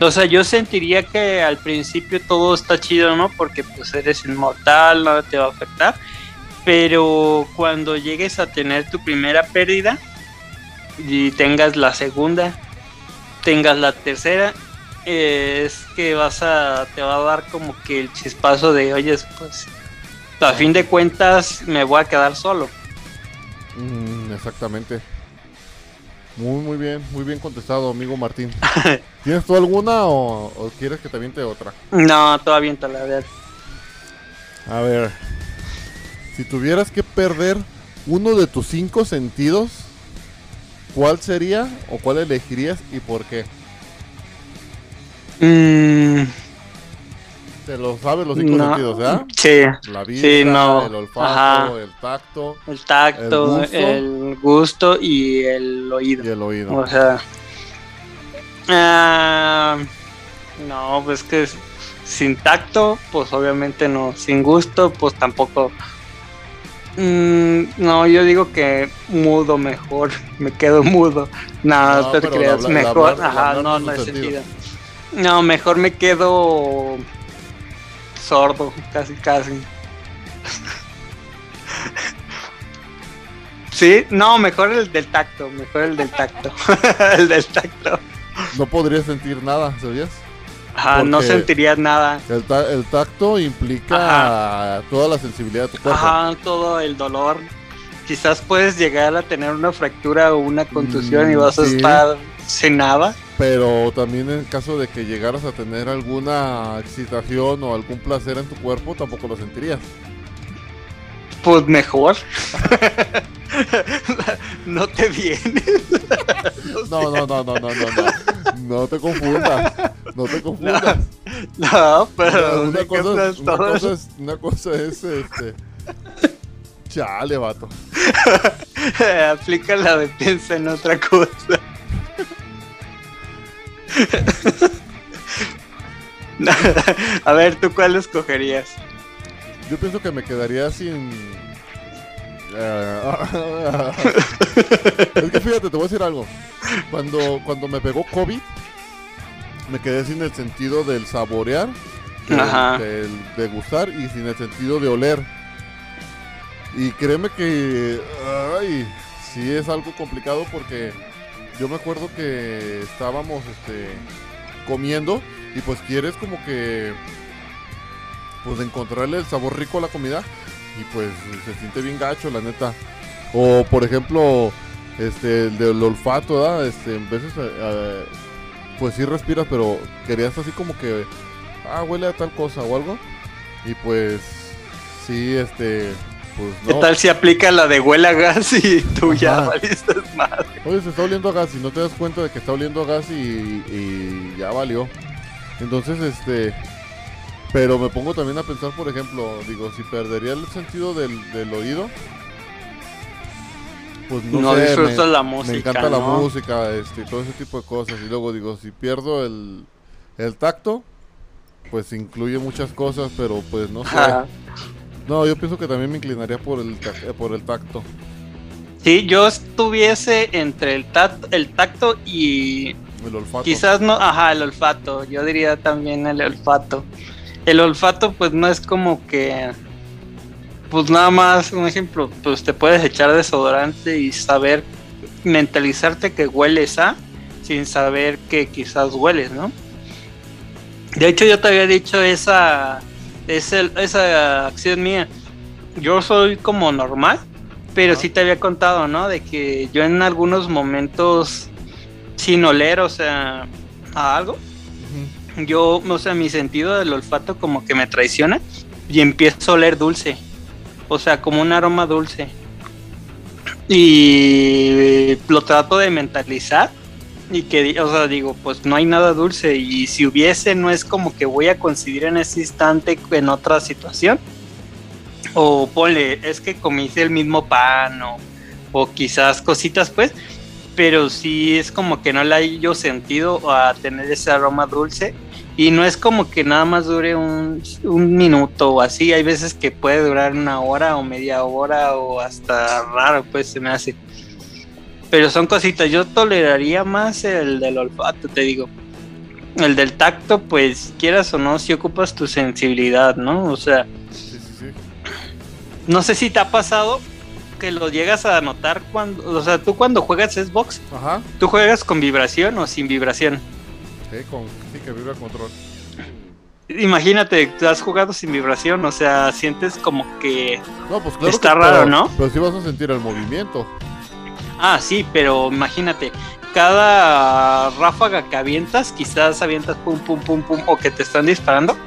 O sea, yo sentiría que al principio todo está chido, ¿no? Porque pues eres inmortal, nada te va a afectar. Pero cuando llegues a tener tu primera pérdida y tengas la segunda, tengas la tercera, eh, es que vas a, te va a dar como que el chispazo de, oye, pues a fin de cuentas me voy a quedar solo. Mm, exactamente. Muy, muy bien, muy bien contestado, amigo Martín. ¿Tienes tú alguna o, o quieres que te aviente otra? No, todavía la ver. A ver, si tuvieras que perder uno de tus cinco sentidos, ¿cuál sería o cuál elegirías y por qué? Mm, Te lo sabes los cinco no. sentidos, ¿verdad? Sí, La vista, Sí, no. el olfato, Ajá. el tacto el tacto, El el gusto. y el oído. y el oído. O sea, ah, no, pues que sin tacto, pues obviamente no. Sin gusto, pues tampoco. Mm, no, yo digo que mudo mejor, me quedo mudo. No, No, te creas, mejor. hablar- Ajá, no, no sentido. No, mejor me quedo sordo, casi, casi. Sí, no, mejor el del tacto, mejor el del tacto. el del tacto. No podrías sentir nada, ¿sabías? Ajá, no sentirías nada. El, ta- el tacto implica toda la sensibilidad de tu cuerpo. Ajá, todo el dolor. Quizás puedes llegar a tener una fractura o una contusión y Mm, vas a estar nada. Pero también en caso de que llegaras a tener alguna excitación o algún placer en tu cuerpo, tampoco lo sentirías. Pues mejor. no te viene. No, no, no, no, no, no, no. No te confundas. No te confundas. No, pero una, ¿de qué cosa es, una, cosa es, una cosa es este. Chale, vato. Aplica la de piensa en otra cosa. A ver, ¿tú cuál escogerías? Yo pienso que me quedaría sin. Eh, es que fíjate, te voy a decir algo. Cuando, cuando me pegó COVID, me quedé sin el sentido del saborear, del, degustar y sin el sentido de oler. Y créeme que. Ay, sí es algo complicado porque yo me acuerdo que estábamos este, comiendo y pues quieres como que pues encontrarle el sabor rico a la comida y pues se siente bien gacho la neta o por ejemplo este el del olfato ¿verdad? este en veces eh, eh, pues sí respiras pero querías así como que ah huele a tal cosa o algo y pues sí este pues ¿Qué tal si aplica la de huela a gas y tú ya valiste madre? Oye, se está oliendo a gas y no te das cuenta de que está oliendo a gas y, y ya valió. Entonces, este, Pero me pongo también a pensar, por ejemplo, digo, si perdería el sentido del, del oído, pues no, No, sé, me, la me música. encanta la música, este, todo ese tipo de cosas. Y luego digo, si pierdo el, el tacto, pues incluye muchas cosas, pero pues no sé. No, yo pienso que también me inclinaría por el, eh, por el tacto. Sí, yo estuviese entre el, tat- el tacto y El olfato. quizás no, ajá, el olfato. Yo diría también el olfato. El olfato, pues no es como que, pues nada más, un ejemplo, pues te puedes echar desodorante y saber, mentalizarte que hueles a, sin saber que quizás hueles, ¿no? De hecho, yo te había dicho esa, esa, esa acción mía. Yo soy como normal, pero Ajá. sí te había contado, ¿no? De que yo en algunos momentos, sin oler, o sea, a algo, yo, o sea, mi sentido del olfato como que me traiciona y empiezo a oler dulce. O sea, como un aroma dulce. Y lo trato de mentalizar y que, o sea, digo, pues no hay nada dulce y si hubiese no es como que voy a coincidir en ese instante en otra situación. O ponle, es que comiste el mismo pan o, o quizás cositas pues, pero sí es como que no le hay yo sentido a tener ese aroma dulce y no es como que nada más dure un, un minuto o así, hay veces que puede durar una hora o media hora o hasta raro pues se me hace. Pero son cositas, yo toleraría más el del olfato, te digo. El del tacto, pues quieras o no, si ocupas tu sensibilidad, ¿no? O sea, Sí, sí, sí. no sé si te ha pasado que lo llegas a notar cuando, o sea, tú cuando juegas Xbox, Ajá. ¿tú juegas con vibración o sin vibración? Sí, con, sí que vibra control. Imagínate, tú has jugado sin vibración, o sea, sientes como que... No, pues claro Está que- raro, pero- ¿no? Pero sí vas a sentir el movimiento. Ah, sí, pero imagínate, cada ráfaga que avientas, quizás avientas pum, pum, pum, pum, o que te están disparando,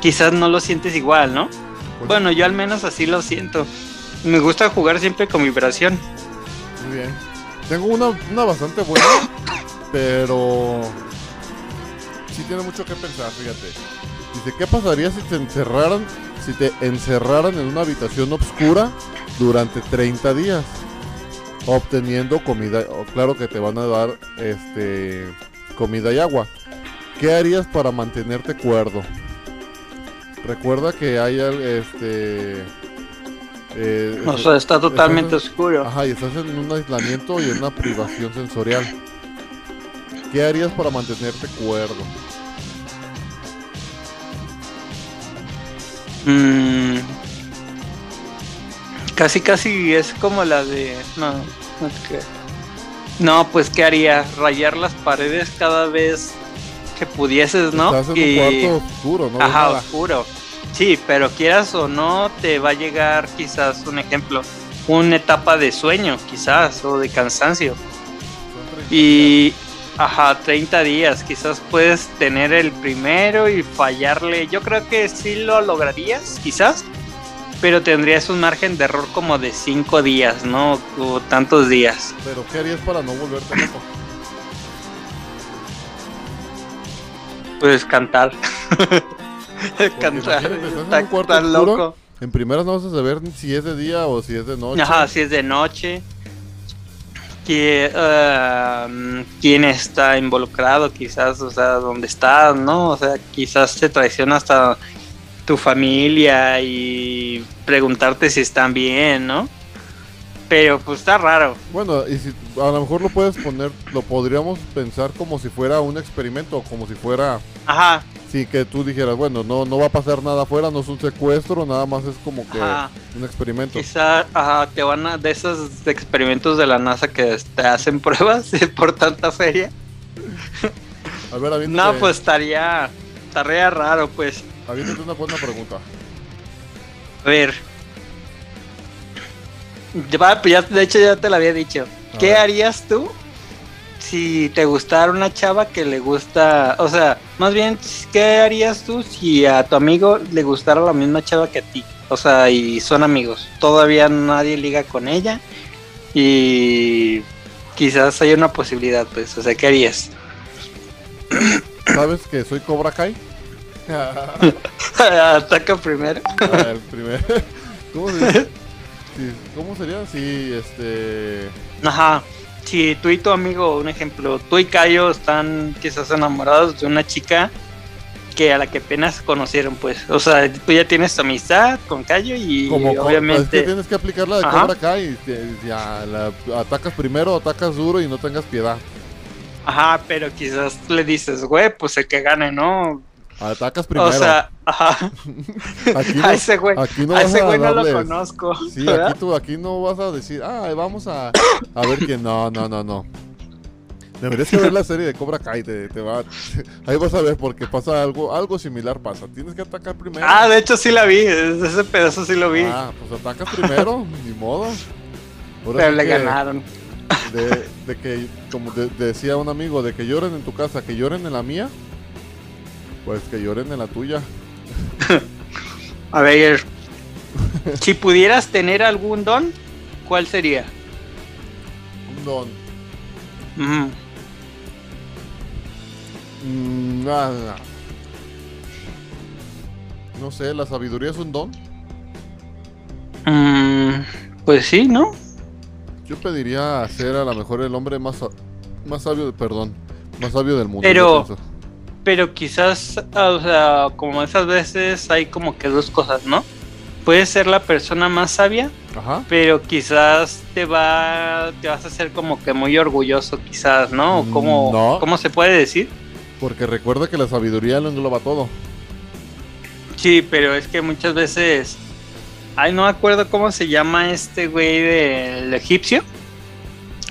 quizás no lo sientes igual, ¿no? Pues, Bueno, yo al menos así lo siento. Me gusta jugar siempre con vibración. Muy bien. Tengo una, una bastante buena, pero sí tiene mucho que pensar, fíjate. Dice, ¿qué pasaría si te encerraran, si te encerraran en una habitación oscura durante 30 días? Obteniendo comida, claro que te van a dar este comida y agua. ¿Qué harías para mantenerte cuerdo? Recuerda que hay este eh, O sea, está totalmente estás- oscuro. Ajá, y estás en un aislamiento y en una privación sensorial. ¿Qué harías para mantenerte cuerdo? Mm. Casi, casi es como la de. No, no te. No, pues ¿qué haría? Rayar las paredes cada vez que pudieses, ¿no? Estás en Y- un cuarto oscuro, ¿no? Ajá, oscuro. Sí, pero quieras o no, te va a llegar quizás un ejemplo, una etapa de sueño, quizás, o de cansancio. Son 30 días. Y, ajá, 30 días, quizás puedes tener el primero y fallarle. Yo creo que sí lo lograrías, quizás, pero tendrías un margen de error como de 5 días, ¿no? O tantos días. Pero ¿qué harías para no volverte loco? Puedes cantar. Cantar. en Está cuarto tan oscuro, loco. En primeras no vas a saber si es de día o si es de noche. Ajá, si es de noche. Que, eh, quién está involucrado, quizás, o sea, dónde estás, ¿no? O sea, quizás te traiciona hasta tu familia y preguntarte si están bien, ¿no? Pero pues está raro. Bueno, y si a lo mejor lo puedes poner, lo podríamos pensar como si fuera un experimento, como si fuera, Ajá, sí, que tú dijeras, bueno, no, no va a pasar nada afuera, no es un secuestro, nada más es como que ajá. un experimento. Quizá ajá, te van a de esos experimentos de la NASA que te hacen pruebas por tanta feria. A ver, aviéntate, No, pues estaría, estaría raro, pues. Aviéntate una buena pregunta. A ver. Ya, ya, de hecho ya te lo había dicho. A ¿Qué ver. harías tú si te gustara una chava que le gusta, o sea, más bien, ¿qué harías tú si a tu amigo le gustara la misma chava que a ti? O sea, y son amigos. Todavía nadie liga con ella y quizás haya una posibilidad, pues, o sea, ¿qué harías? ¿Sabes que soy Cobra Kai? Ataca primero. Ah, el primer. ¿Cómo, se dice? Sí, ¿Cómo sería? Sí, este. Ajá. Si tú y tu amigo, un ejemplo, tú y Cayo están quizás enamorados de una chica que a la que apenas conocieron, pues. O sea, tú ya tienes tu amistad con Cayo y Como co- Es que obviamente. tienes que aplicar la de Ajá. Cobra Kai. y ya, la- atacas primero, atacas duro y no tengas piedad. Ajá, pero quizás le dices, güey, pues el que gane, ¿no? Atacas primero. O sea, ajá. aquí no, a ese güey, aquí no a ese a güey no lo conozco. Sí, ¿verdad? aquí, tú, aquí no vas a decir, ah, vamos a, a ver quién. No, no, no, no. Deberías que ver la serie de Cobra Kai. Te, te va, ahí vas a ver porque pasa algo, algo similar pasa. Tienes que atacar primero. Ah, de hecho sí la vi, ese pedazo sí lo vi. Ah, pues atacas primero, ni modo. Ahora pero sí le que ganaron. De, de que, como de- decía un amigo, de que lloren en tu casa, que lloren en la mía, pues que lloren en la tuya. A ver, si pudieras tener algún don, ¿cuál sería? Un don. Mm, nada. No sé, la sabiduría es un don. Mm, pues sí, ¿no? Yo pediría ser a lo mejor el hombre más, más sabio, perdón, más sabio del mundo. Pero-. Pero quizás, o sea, como esas veces hay como que dos cosas, ¿no? Puedes ser la persona más sabia, Ajá. pero quizás te va, te vas a hacer como que muy orgulloso, quizás, ¿no? Mm, ¿Cómo, no. ¿Cómo se puede decir? Porque recuerda que la sabiduría lo engloba todo. Sí, pero es que muchas veces, ay, no me acuerdo cómo se llama este güey del egipcio.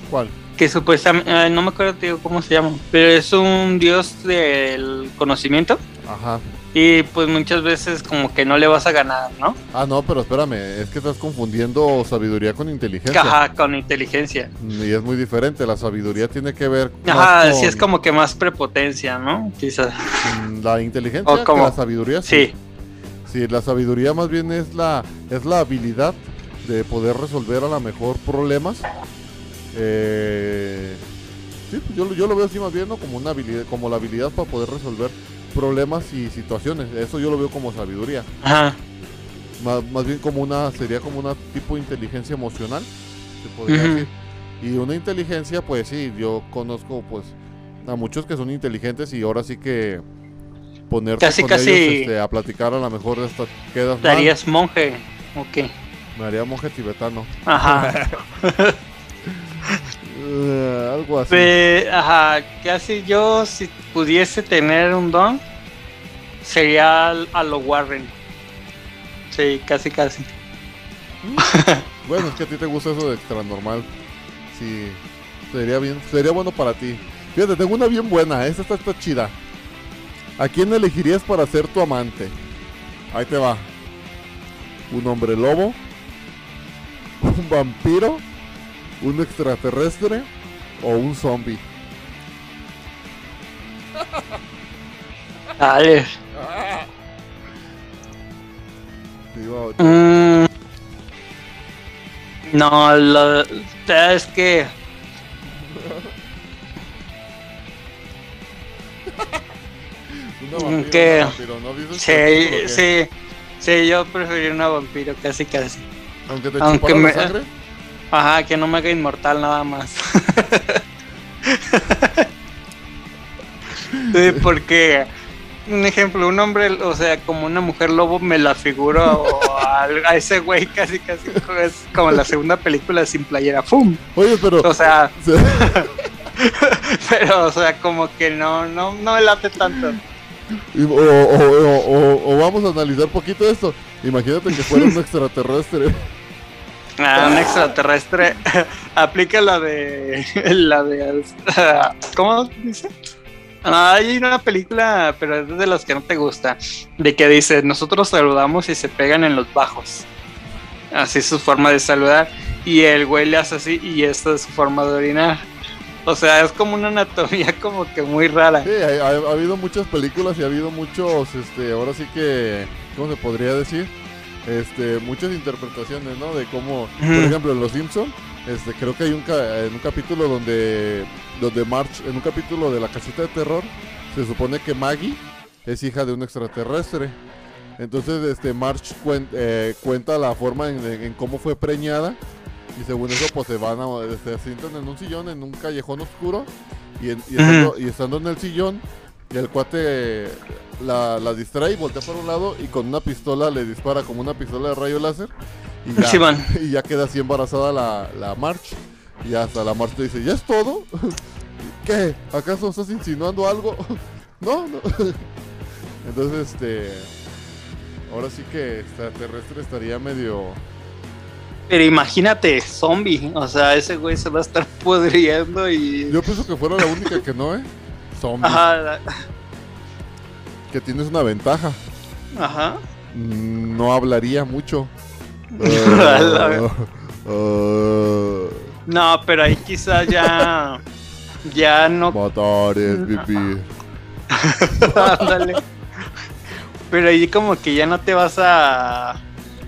¿Cuál? Que supuestamente, no me acuerdo tío, cómo se llama, pero es un dios del conocimiento Ajá. y pues muchas veces como que no le vas a ganar, ¿no? Ah, no, pero espérame, es que estás confundiendo sabiduría con inteligencia. Ajá, con inteligencia. Y es muy diferente, la sabiduría tiene que ver más Ajá, con sí es como que más prepotencia, ¿no? Quizás. mm, la inteligencia O como- la sabiduría. Sí, Sí, la sabiduría más bien es la, es la habilidad de poder resolver a lo mejor problemas. Eh, sí, pues yo, lo- yo lo veo así más bien ¿no? como una habilidad, como la habilidad para poder resolver problemas y situaciones. Eso yo lo veo como sabiduría. ajá. Más, más bien como una, sería como una tipo de inteligencia emocional, se podría Ujú. decir. Y una inteligencia, pues sí, yo conozco pues a muchos que son inteligentes y ahora sí que ponerte Casi, con casi- ellos este, a platicar a lo mejor hasta quedas mal. Darías monje, ok. Me haría monje tibetano. Ajá. Eh, algo así. Ajá, casi yo si pudiese tener un don sería al- a lo Warren. Sí, casi, casi. Bueno, es que a ti te gusta eso de extra normal. Sí, sería bien, sería bueno para ti. Fíjate, tengo una bien buena, esta está, está chida. ¿A quién elegirías para ser tu amante? Ahí te va. ¿Un hombre lobo? ¿Un vampiro? ¿Un extraterrestre? ¿O un zombie? Dale. Digo, Mm, no, lo, es que una vampiro, vampiro, ¿no? ¿Viste el sí, que- sí, sí, yo preferiría una vampiro, casi, casi. Aunque te Aunque me- la sangre. Ajá, que no me haga inmortal nada más. sí, porque, un ejemplo, un hombre, o sea, como una mujer lobo, me la figuro a, a ese güey casi, casi, es como la segunda película sin playera, ¡fum! Oye, pero... O sea, se- pero, o sea, como que no, no, no me late tanto. O- o- o- o vamos a analizar poquito esto. Imagínate que fuera un extraterrestre. Ah, un extraterrestre aplica la de la de ¿cómo dice? Ah, hay una película, pero es de las que no te gusta, de que dice, nosotros saludamos y se pegan en los bajos. Así es su forma de saludar. Y el güey le hace así y esta es su forma de orinar. O sea, es como una anatomía como que muy rara. Sí, ha, ha habido muchas películas y ha habido muchos, este, ahora sí que, ¿cómo se podría decir? Este, muchas interpretaciones, ¿no? De cómo, por ejemplo, en Los Simpson, este, creo que hay un, ca- en un capítulo donde, donde March, en un capítulo de la casita de terror, se supone que Maggie es hija de un extraterrestre. Entonces, este March cuen- eh, cuenta la forma en, en cómo fue preñada. Y según eso, pues se van a, se sientan en un sillón, en un callejón oscuro. Y, en- y estando, y estando en el sillón, el cuate la, la distrae y voltea por un lado y con una pistola le dispara como una pistola de rayo láser. Y ya, Sí, y ya queda así embarazada la, la March. Y hasta la March te dice, ¿ya es todo? ¿Qué? ¿Acaso estás insinuando algo? no, no. Entonces, este... Ahora sí que extraterrestre estaría medio... Pero imagínate, zombie. O sea, ese güey se va a estar pudriendo y. Yo pienso que fuera la única que no, ¿eh? Ajá, Que tienes una ventaja. ajá. Mm, No hablaría mucho. Uh, uh, No, pero ahí quizás ya. Ya no. matar es vivir. Ándale. Pero ahí como que ya no te vas a.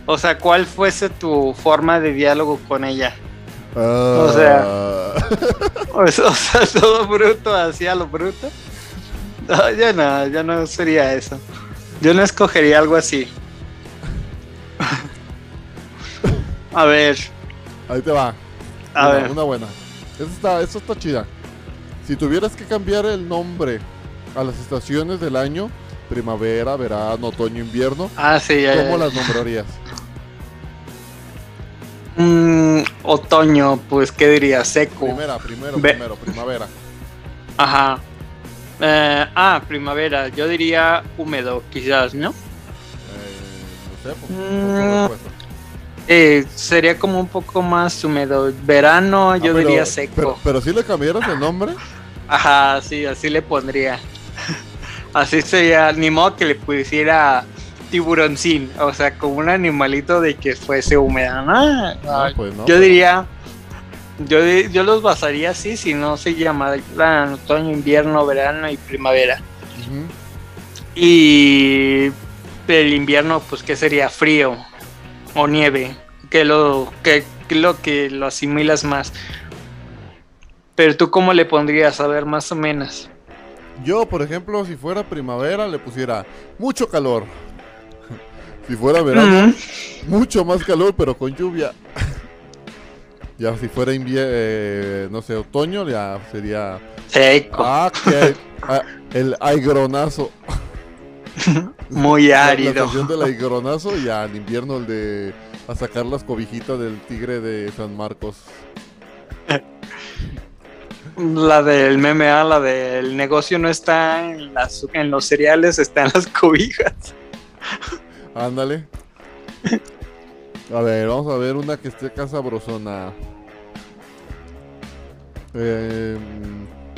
O sea, ¿cuál fuese tu forma de diálogo con ella? O sea- O sea, o sea, todo bruto, hacía lo bruto. No, ya no, ya no sería eso. Yo no escogería algo así. A ver, Ahí te va. a una, ver. una buena. Esa está, esa está chida. Si tuvieras que cambiar el nombre a las estaciones del año, primavera, verano, otoño, invierno, Ah, sí, ya, ya, ¿cómo ya. las nombrarías? Mm, otoño, pues, ¿qué diría? Seco. Primera, primero, primero, primavera. Ajá. Eh, ah, primavera. Yo diría húmedo, quizás, ¿no? Eh, no sé, pues, Mm. Eh, sería como un poco más húmedo. Verano, Ah, yo pero- diría seco. Pero, pero si le cambiaras el nombre, Ajá, sí, así le pondría. Así sería, ni modo que le pusiera tiburoncín, o sea, como un animalito de que fuese húmeda, ¿no? no, pues no. Yo diría, yo, los basaría así, si no se llamaran otoño, invierno, verano y primavera. Y el invierno, pues, ¿qué sería? Frío o nieve, que lo que, que lo que lo asimilas más. Pero tú, ¿cómo le pondrías? A ver, más o menos. Yo, por ejemplo, si fuera primavera, le pusiera mucho calor. Si fuera verano, mucho más calor, pero con lluvia. ya si fuera invierno, no sé, otoño, ya sería... Seco, Ah, que ah, el aigronazo. muy La, la árido. canción del aigronazo y ya en invierno el de... A sacar las cobijitas del tigre de San Marcos. La del meme, ah, la del negocio no está en, las, en los cereales, está en las cobijas. Ándale. A ver, vamos a ver una que esté acá sabrosona. Eh,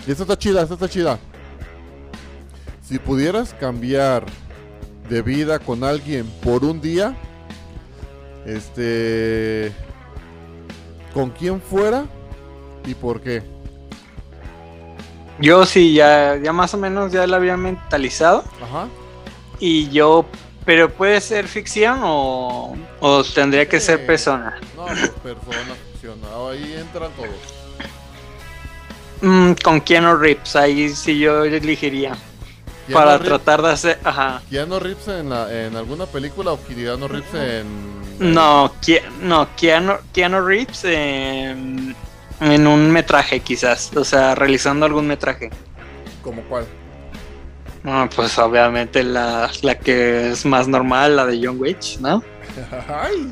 esta está chida, esta está chida. Si pudieras cambiar de vida con alguien por un día, este, ¿con quién fuera y por qué? Yo sí, ya, ya más o menos ya la había mentalizado. Ajá. Y yo, pero puede ser ficción o, o tendría que ser Sí. persona. No, pues persona, ficción. Ahí entran todos. Mm, con Keanu Reeves, ahí sí yo elegiría. Para Reeves- tratar de hacer. Ajá. ¿Keanu Reeves en, la, en alguna película o Keanu Reeves en... No, Ke- no Keanu, Keanu Reeves en, en un metraje, quizás. O sea, realizando algún metraje. ¿Como cuál? Ah, pues obviamente la, la que es más normal, la de John Witch, ¿no? Ay,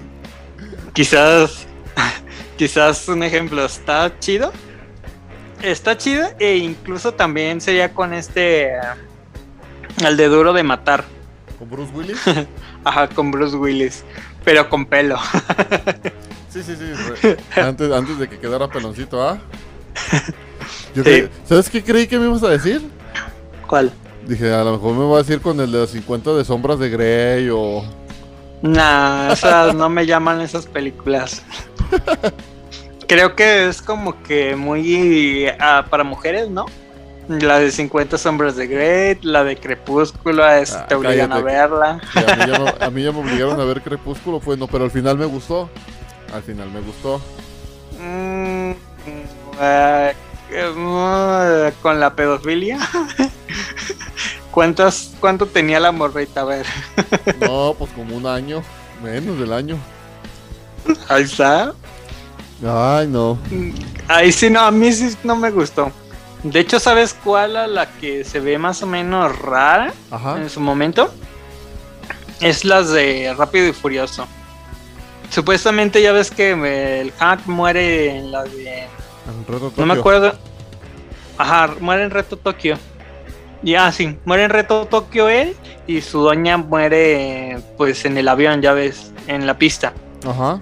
Quizás, quizás un ejemplo, está chido. Está chido e incluso también sería con este, el de duro de matar, ¿Con Bruce Willis? ajá, con Bruce Willis, pero con pelo. Sí, sí, sí. Antes, antes de que quedara peloncito, ¿ah? Sí. ¿Sabes qué creí que me ibas a decir? ¿Cuál? Dije, a lo mejor me va a decir con el de las 50 de sombras de Grey o... Nah, esas no me llaman esas películas. Creo que es como que muy ah, para mujeres, ¿no? La de 50 sombras de Grey, la de Crepúsculo, es- Ah, te obligan a verla. Sí, a, mí ya me, a mí ya me obligaron a ver Crepúsculo, pues no, pero al final me gustó. Al final me gustó. Mm, eh, eh, con la pedofilia. ¿Cuántas, ¿Cuánto tenía la morrita? A ver. No, pues como un año, menos del año. Ahí está. Ay, no. Ahí sí, no, a mí sí no me gustó. De hecho, ¿sabes cuál a la que se ve más o menos rara Ajá. en su momento? Es las de Rápido y Furioso. Supuestamente ya ves que el Hank muere en la de... En Reto No me Tokio. acuerdo. Ajá, muere en Reto Tokio. Ya, sí, muere en Reto Tokio él y su doña muere pues en el avión, ya ves, en la pista. Ajá.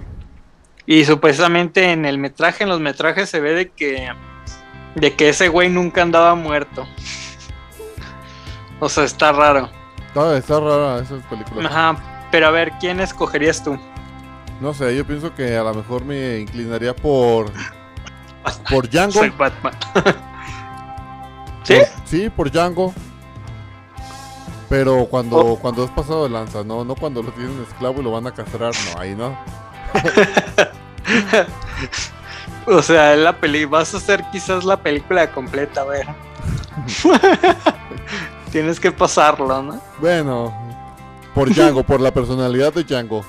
Y supuestamente en el metraje, en los metrajes se ve de que de que ese güey nunca andaba muerto. O sea, está raro. Está, está rara esa película. Ajá, pero a ver, ¿quién escogerías tú? No sé, yo pienso que a lo mejor me inclinaría por. Por Django. Soy Batman. ¿Sí? Sí, por Django. Pero cuando, Oh. cuando es pasado de lanza, no, no cuando lo tienen esclavo y lo van a castrar, no, ahí no. O sea, la peli vas a hacer quizás la película completa, a ver. Tienes que pasarlo, ¿no? Bueno, por Django, por la personalidad de Django.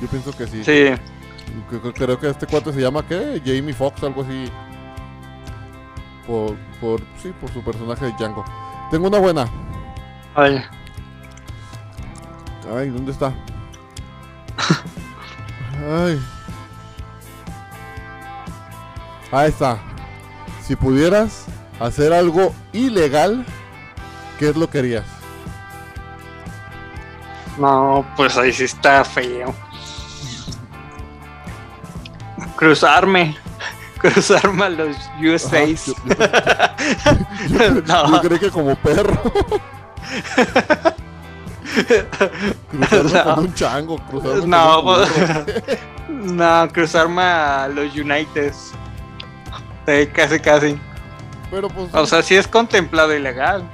Yo pienso que sí. Sí. Creo que este cuate se llama, ¿qué? Jamie Foxx, algo así. Por, por, sí, por su personaje de Django. Tengo una buena. A ver. Ay, ¿dónde está? Ay. Ahí está. Si pudieras hacer algo ilegal, ¿qué es lo que harías? No, pues ahí sí está feo. Cruzarme. Cruzarme a los USAs. yo, yo- yo- No. yo creí que como perro. cruzarme No. con un chango, cruzarme No, con un pues- burro. No, cruzarme a los Uniteds. Sí, casi, casi. Pero pues, O sea, sí es contemplado ilegal.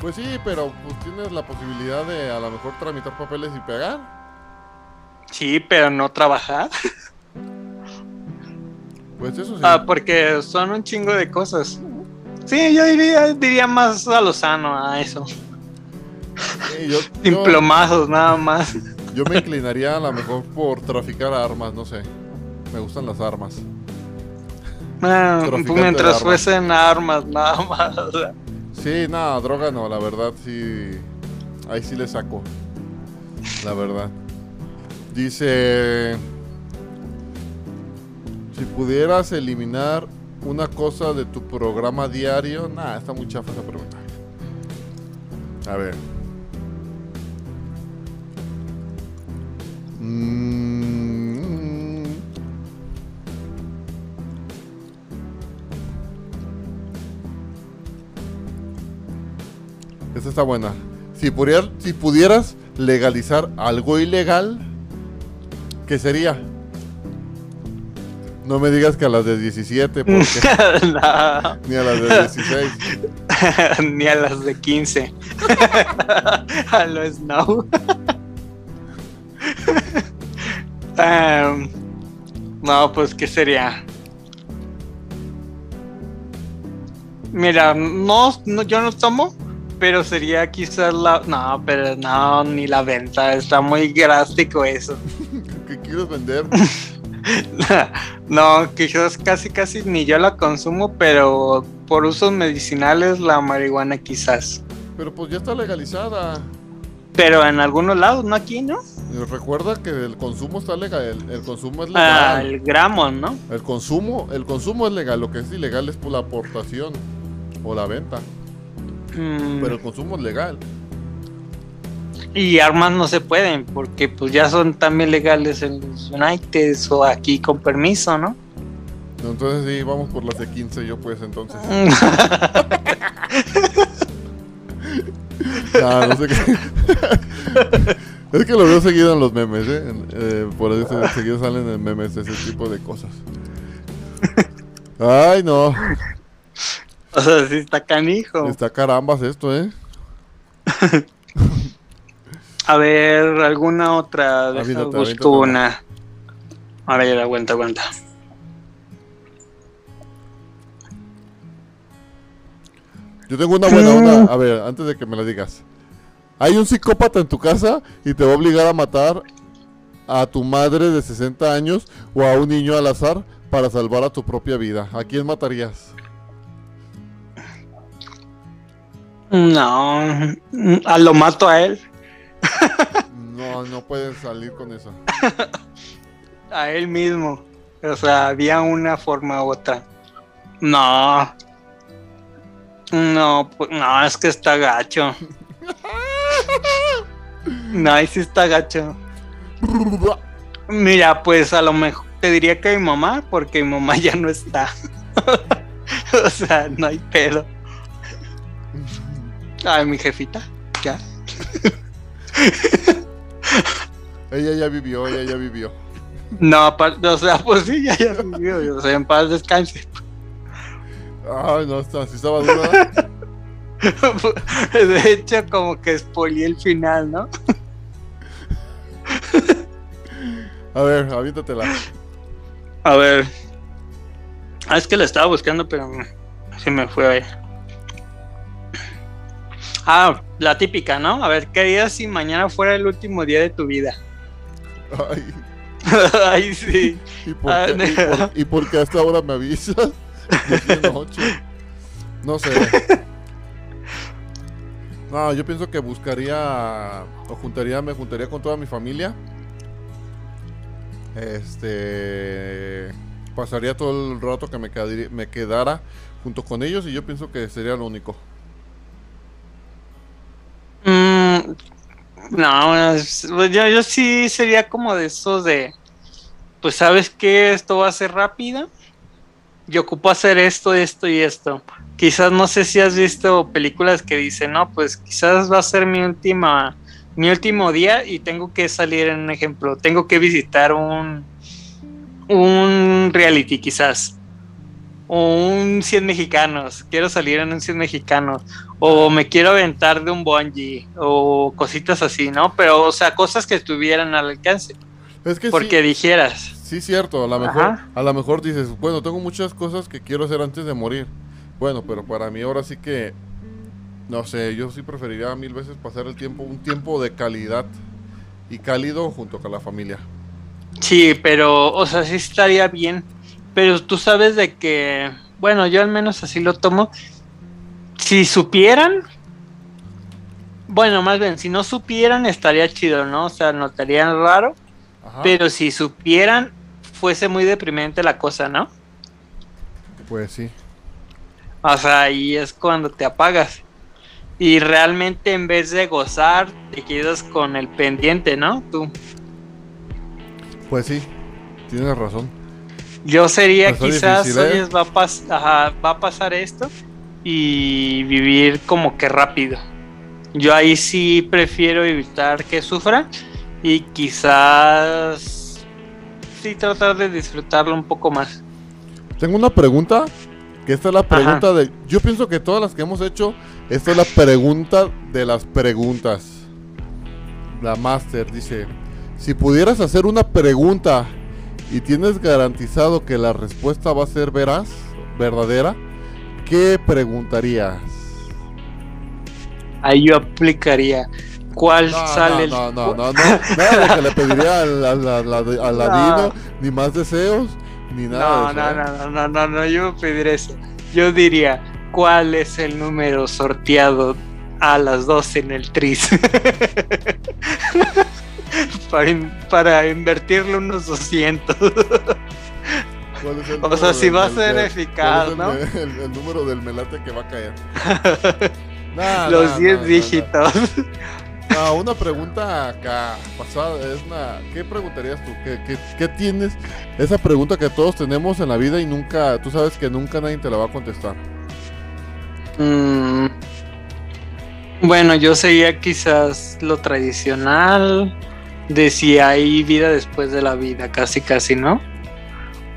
pues sí, pero pues tienes la posibilidad de a lo mejor tramitar papeles y pegar. Sí, pero no trabajar. Pues eso sí. Ah, porque son un chingo de cosas. Sí, yo diría, diría más a lo sano a eso. Sí, yo, Sin yo- plomazos, nada más. yo me inclinaría a lo mejor por traficar armas, no sé. Me gustan las armas. Ah, mientras armas. fuesen armas, nada más. Sí, nada, droga no, la verdad sí. Ahí sí le saco. La verdad. Dice. Si pudieras eliminar una cosa de tu programa diario. Nah, está muy chafa esa pregunta. A ver. Mm. Esta está buena. Si, pudier- si pudieras legalizar algo ilegal, ¿qué sería? No me digas que a las de 17, porque No, ni a las de 16. ni a las de 15. a lo Snow. Em, no, pues, ¿qué sería? Mira, no, no, yo no tomo, pero sería quizás la... No, pero no, ni la venta, está muy drástico eso. ¿Qué quieres vender? no, quizás casi casi ni yo la consumo, pero por usos medicinales la marihuana quizás. Pero pues ya está legalizada. Pero en algunos lados, no aquí, ¿no? Recuerda que el consumo está legal. El, el consumo es Ah, legal. el gramo, ¿no? El consumo, el consumo es legal. Lo que es ilegal es por la aportación o la venta. Mm, Pero el consumo es legal. Y armas no se pueden, porque pues ya son también legales en los United o aquí con permiso, ¿no? Entonces sí, vamos por las de 15 yo pues entonces. No sé qué. es que lo veo seguido en los memes, ¿eh? Eh, por eso seguido salen en memes ese tipo de cosas. Ay, no. o sea, sí está canijo. Está carambas esto, ¿eh? A ver, alguna otra. Deja, Aviéntate, busco una. A ver, aguanta, aguanta. Yo tengo una buena, una. A ver, antes de que me la digas. Hay un psicópata en tu casa y te va a obligar a matar a tu madre de 60 años o a un niño al azar para salvar a tu propia vida. ¿A quién matarías? No, a lo mato a él, No, no pueden salir con eso. a él mismo. O sea, había una forma u otra. No. No, pues, no, es que está gacho. No, ahí sí está gacho. Mira, pues a lo mejor te diría que mi mamá, porque mi mamá ya no está. o sea, no hay pedo. Ay, mi jefita, ya. Ella ya vivió, ella ya vivió. No, aparte, o sea, pues sí, ya, ya vivió. O sea, en paz descanse. Ay, no, está, sí estaba dura. De hecho, como que spoileé el final, ¿no? A ver, aviéntatela. A ver. Ah, es que la estaba buscando, pero se me fue. Ah, la típica, ¿no? A ver, ¿qué harías si mañana fuera el último día de tu vida? Ay, Ay, sí. ¿y por, Ah, qué, y, no. por, y por qué hasta ahora me avisas? No sé. No, yo pienso que buscaría o juntaría, me juntaría con toda mi familia. Este pasaría todo el rato que me, me quedara junto con ellos y yo pienso que sería lo único. Mm, no, es- pues yo, yo sí sería como de esos de, pues sabes que esto va a ser rápido y ocupo hacer esto, esto y esto. Quizás no sé si has visto películas que dicen, no, pues quizás va a ser mi última, mi último día y tengo que salir en un ejemplo, tengo que visitar un, un reality quizás. O un 100 mexicanos, quiero salir en un 100 mexicanos o me quiero aventar de un bungee o cositas así, ¿no? Pero, o sea, cosas que estuvieran al alcance, Es que porque sí, dijeras, sí cierto, a lo mejor Ajá. a lo mejor dices, bueno, tengo muchas cosas que quiero hacer antes de morir. Bueno, pero para mí ahora sí que no sé, yo sí preferiría mil veces pasar el tiempo un tiempo de calidad y cálido junto con la familia. sí, pero, o sea, sí estaría bien, pero tú sabes de que, bueno, yo al menos así lo tomo, si supieran, bueno, más bien, si no supieran estaría chido, ¿no? O sea, notarían raro, Ajá. pero si supieran, fuese muy deprimente la cosa, ¿no? Pues sí. O sea, ahí es cuando te apagas. Y realmente en vez de gozar, te quedas con el pendiente, ¿no? Tú. Pues sí. Tienes razón. Yo sería Pues quizás, difícil, ¿eh? oyes, va a, pas- ajá, va a pasar esto y vivir como que rápido. Yo ahí sí prefiero evitar que sufra y quizás sí tratar de disfrutarlo un poco más. Tengo una pregunta, que esta es la pregunta de... Yo pienso que todas las que hemos hecho, esta es la pregunta de las preguntas. La Master dice, si pudieras hacer una pregunta y tienes garantizado que la respuesta va a ser veraz, verdadera, ¿qué preguntaría? Ahí yo aplicaría. ¿Cuál No, sale el- no, no, no, no, nada de que le pediría al, al, al- al- ladino, ni más deseos, ni nada No, de eso. no, ¿eh? no, no, no, no, no, yo pediría eso. Yo diría, ¿cuál es el número sorteado a las 12 en el tris? para, in- para invertirle unos 200. ¿Cuál es el O sea, si va a ser del- eficaz, ¿no? El, el- el número del melate que va a caer. Nah, Los nah, 10 nah, nah, dígitos. nah. No, una pregunta acá pasada es una. ¿Qué preguntarías tú? ¿Qué, qué, qué tienes? Esa pregunta que todos tenemos en la vida y nunca, tú sabes que nunca nadie te la va a contestar. Mm, bueno, yo sería quizás lo tradicional de si hay vida después de la vida, casi casi, ¿no?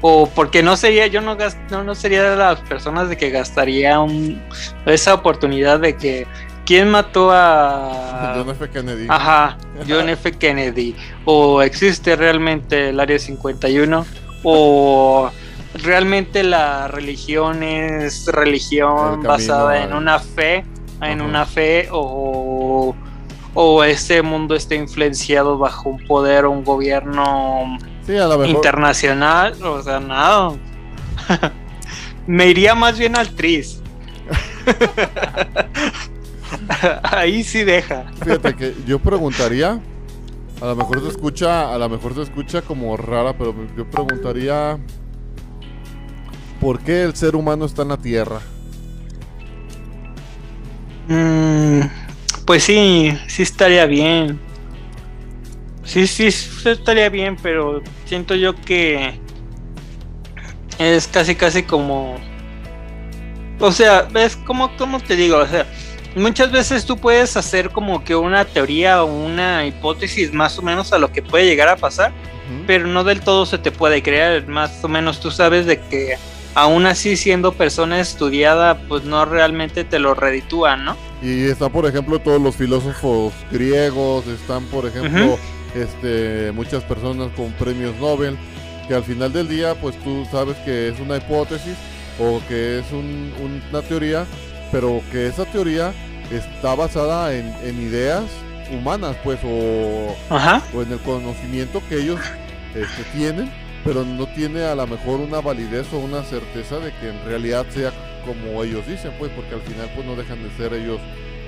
O porque no sería, yo no, no, no sería de las personas de que gastaría un- esa oportunidad de que quién mató a John F. Kennedy. Ajá, John F. Kennedy. O existe realmente el Área 51. O realmente la religión es religión camino basada en una fe, en una fe o, o este mundo está influenciado bajo un poder o un gobierno Sí, a lo mejor. internacional, o sea, nada. Me iría más bien al tris. Ahí sí deja. Fíjate que yo preguntaría, a lo mejor se escucha, a lo mejor se escucha como rara, pero yo preguntaría ¿por qué el ser humano está en la Tierra? Mm, pues sí, sí estaría bien. Sí, sí, sí estaría bien, pero siento yo que es casi, casi como... O sea, ves como, como te digo, o sea, muchas veces tú puedes hacer como que una teoría o una hipótesis más o menos a lo que puede llegar a pasar, pero no del todo se te puede creer. Más o menos tú sabes de que aún así siendo persona estudiada, pues no realmente te lo reditúan, ¿no? Y están, por ejemplo, todos los filósofos griegos, están, por ejemplo, este, muchas personas con premios Nobel, que al final del día, pues tú sabes que es una hipótesis o que es un- una teoría, pero que esa teoría está basada en, en ideas humanas, pues, o, Ajá. o en el conocimiento que ellos este, tienen, pero no tiene a lo mejor una validez o una certeza de que en realidad sea como ellos dicen, pues, porque al final pues no dejan de ser ellos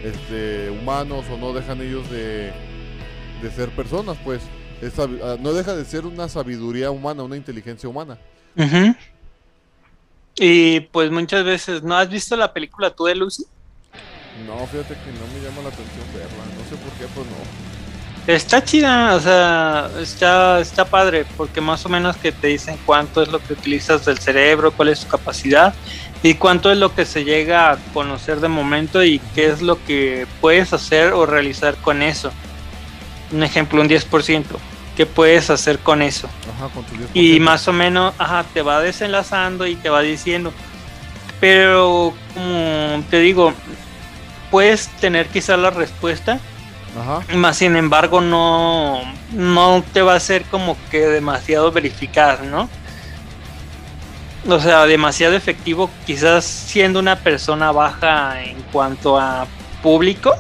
este, humanos o no dejan ellos de, de ser personas, pues, Es ah, no deja de ser una sabiduría humana, una inteligencia humana. Y pues muchas veces, ¿no has visto la película tú de Lucy? No, fíjate que no me llama la atención verla, no sé por qué, pues no. Está chida, o sea, está, está padre, porque más o menos que te dicen cuánto es lo que utilizas del cerebro, cuál es su capacidad y cuánto es lo que se llega a conocer de momento y qué es lo que puedes hacer o realizar con eso. Un ejemplo, un 10%. ¿Qué puedes hacer con eso? Ajá, con tu 10%. Y más o menos, ajá, te va desenlazando y te va diciendo. Pero, como te digo, puedes tener quizás la respuesta, Ajá, más sin embargo no, no te va a ser como que demasiado verificaz, ¿no? O sea, demasiado efectivo, quizás siendo una persona baja en cuanto a público.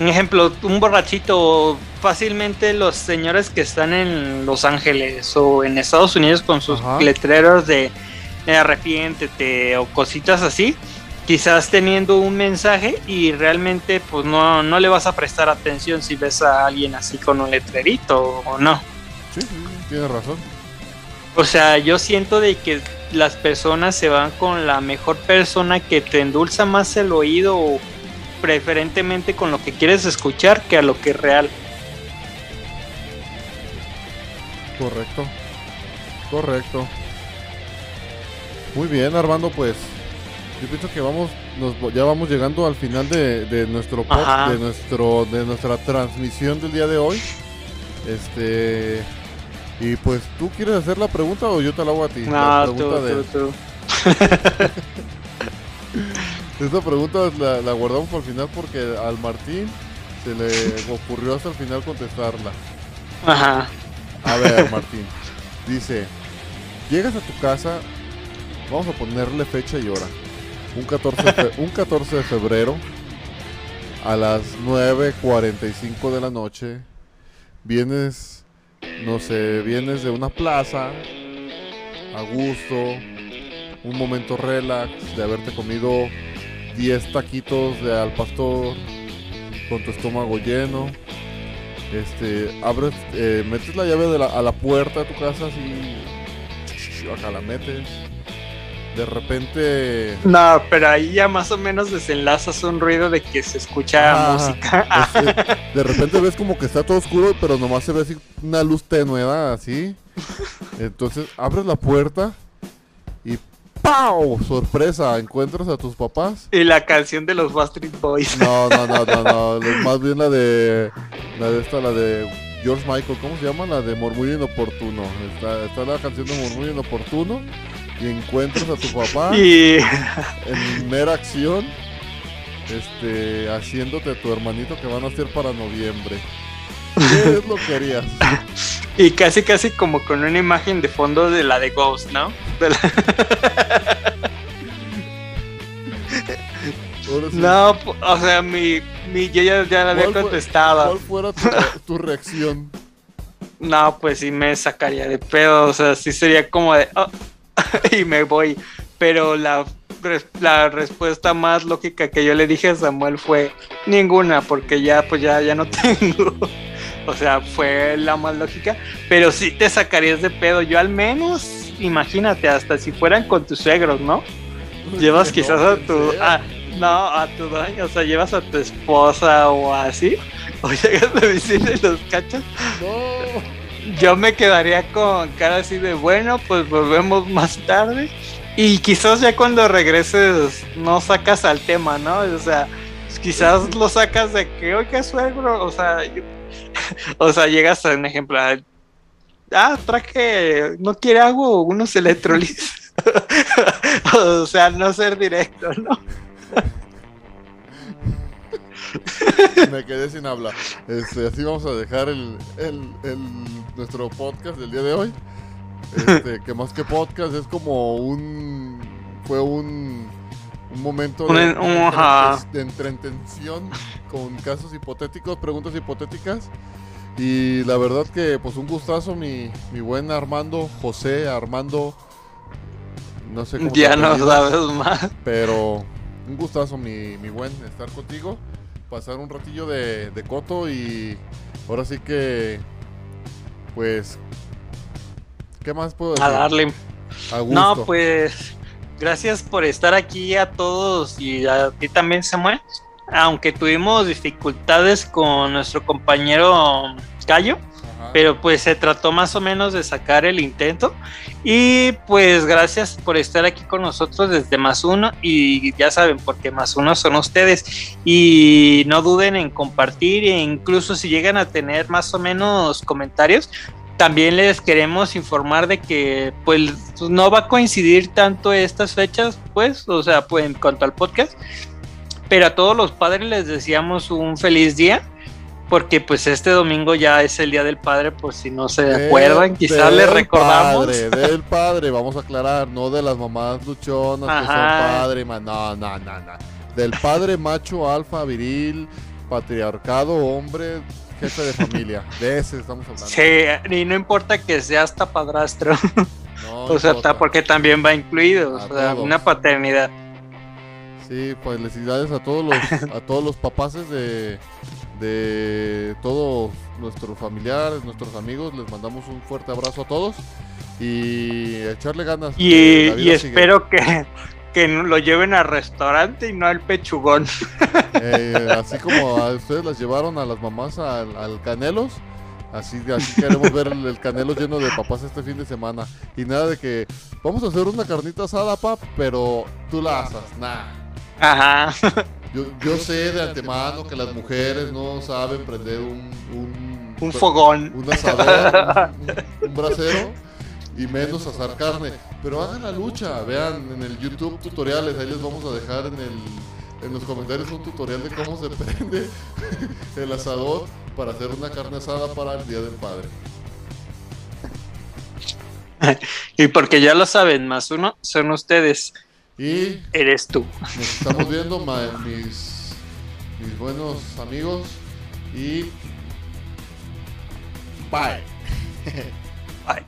Un ejemplo, un borrachito, fácilmente los señores que están en Los Ángeles o en Estados Unidos con sus Ajá. letreros de eh, arrepiéntete o cositas así, quizás teniendo un mensaje y realmente pues no, no le vas a prestar atención si ves a alguien así con un letrerito o no. sí, sí, tienes razón. O sea, yo siento de que las personas se van con la mejor persona que te endulza más el oído o preferentemente con lo que quieres escuchar que a lo que es real. Correcto. Correcto. Muy bien, Armando, pues yo pienso que vamos nos, ya vamos llegando al final de, de nuestro Ajá. de nuestro de nuestra transmisión del día de hoy. Este y pues tú quieres hacer la pregunta o yo te la hago a ti. la No, pregunta tú, de tú, tú. esta pregunta la, la guardamos por el final porque al Martín se le ocurrió hasta el final contestarla. Ajá. A ver, Martín. Dice, llegas a tu casa, vamos a ponerle fecha y hora. Un 14 de, un 14 de febrero a las 9.45 de la noche. Vienes, no sé, vienes de una plaza, a gusto, un momento relax, de haberte comido 10 taquitos de al pastor con tu estómago lleno este, abres, eh, metes la llave de la- a la puerta de tu casa así, acá la metes. De repente, No, pero ahí ya más o menos desenlazas un ruido de que se escucha Ajá, música. este, de repente ves como que está todo oscuro, pero nomás se ve así una luz tenue, así. Entonces abres la puerta y ¡pau! Sorpresa, encuentras a tus papás. Y la canción de los Bastard Boys. No, no, no, no, no, más bien la de, la de esta, la de George Michael, ¿cómo se llama? La de Murmullo Inoportuno. Está, está la canción de Murmullo Inoportuno y encuentras a tu papá Y en mera acción, este, haciéndote tu hermanito que van a hacer para noviembre. ¿Qué es lo que harías? Y casi, casi como con una imagen de fondo de la de Ghost, ¿no? De la- sí, No, o sea, mi, mi yo ya, ya la había ¿Cuál fue- contestado. ¿Cuál fuera tu, tu reacción? No, pues sí me sacaría de pedo, o sea, sí sería como de... "Oh", y me voy. Pero la, la respuesta más lógica que yo le dije a Samuel fue ninguna, porque ya, pues ya, ya no tengo. o sea, fue la más lógica. Pero sí te sacarías de pedo. Yo al menos, imagínate, hasta si fueran con tus suegros, ¿no? Llevas quizás no, a tu... a- no, a tu dueño, o sea, llevas a tu esposa o así. O llegas a visita y los cachas. No. Yo me quedaría con cara así de bueno, pues volvemos más tarde. Y quizás ya cuando regreses no sacas al tema, ¿no? O sea, quizás lo sacas de que, oiga, suegro, o sea, yo- o sea, llegas a un ejemplo. Ah, traje, no quiere agua unos electrolitos. o sea, no ser directo, ¿no? Me quedé sin habla. Este, así vamos a dejar el, el- el- nuestro podcast del día de hoy. Este, que más que podcast es como un. Fue un. Un momento de, un- ajá. de entretención con casos hipotéticos, preguntas hipotéticas. Y la verdad que, pues, un gustazo, mi, mi buen Armando, José Armando. No sé cómo Ya no sabes más. Pero un gustazo, mi, mi buen, estar contigo. Pasar un ratillo de, de coto y ahora sí que, pues, ¿qué más puedo decir? A darle. A gusto. No, pues gracias por estar aquí a todos y a ti también, Samuel. Aunque tuvimos dificultades con nuestro compañero Ajá. Pero pues se trató más o menos de sacar el intento. Y pues gracias por estar aquí con nosotros desde más uno. Y ya saben, porque más uno son ustedes. Y no duden en compartir e incluso si llegan a tener más o menos comentarios. También les queremos informar de que pues no va a coincidir tanto estas fechas, pues, o sea, pues en cuanto al podcast. Pero a todos los padres les deseamos un feliz día porque pues este domingo ya es el día del padre, por si no se Del- acuerdan, quizás les del recordamos. Padre, del padre, vamos a aclarar, no de las mamás luchonas que son Ajá. padre, no, no, no, no. Del padre macho, alfa, viril, patriarcado, hombre, jefe de familia. De ese estamos hablando. Sí, y no importa que sea hasta padrastro, No o sea, ta- porque también va incluido, o sea, una paternidad. Sí, pues felicidades a todos los, a todos los papaces de, de todos nuestros familiares, nuestros amigos. Les mandamos un fuerte abrazo a todos y echarle ganas. Y, y sigue. espero que, que lo lleven al restaurante y no al pechugón. Eh, así como a ustedes las llevaron a las mamás al, al Canelos, así, así queremos ver el, el Canelos lleno de papás este fin de semana. Y nada de que vamos a hacer una carnita asada, pap, pero tú la asas. Nah. Ajá. Yo, yo sé de antemano que las mujeres no saben prender un, un, Un fogón. un asador, un, un brasero y menos asar carne. Pero hagan la lucha, vean en el YouTube tutoriales, ahí les vamos a dejar en, el, en los comentarios un tutorial de cómo se prende el asador para hacer una carne asada para el Día del Padre. Y porque ya lo saben, más uno son ustedes, Y eres tú. nos estamos viendo, mis, mis buenos amigos, y bye. Bye.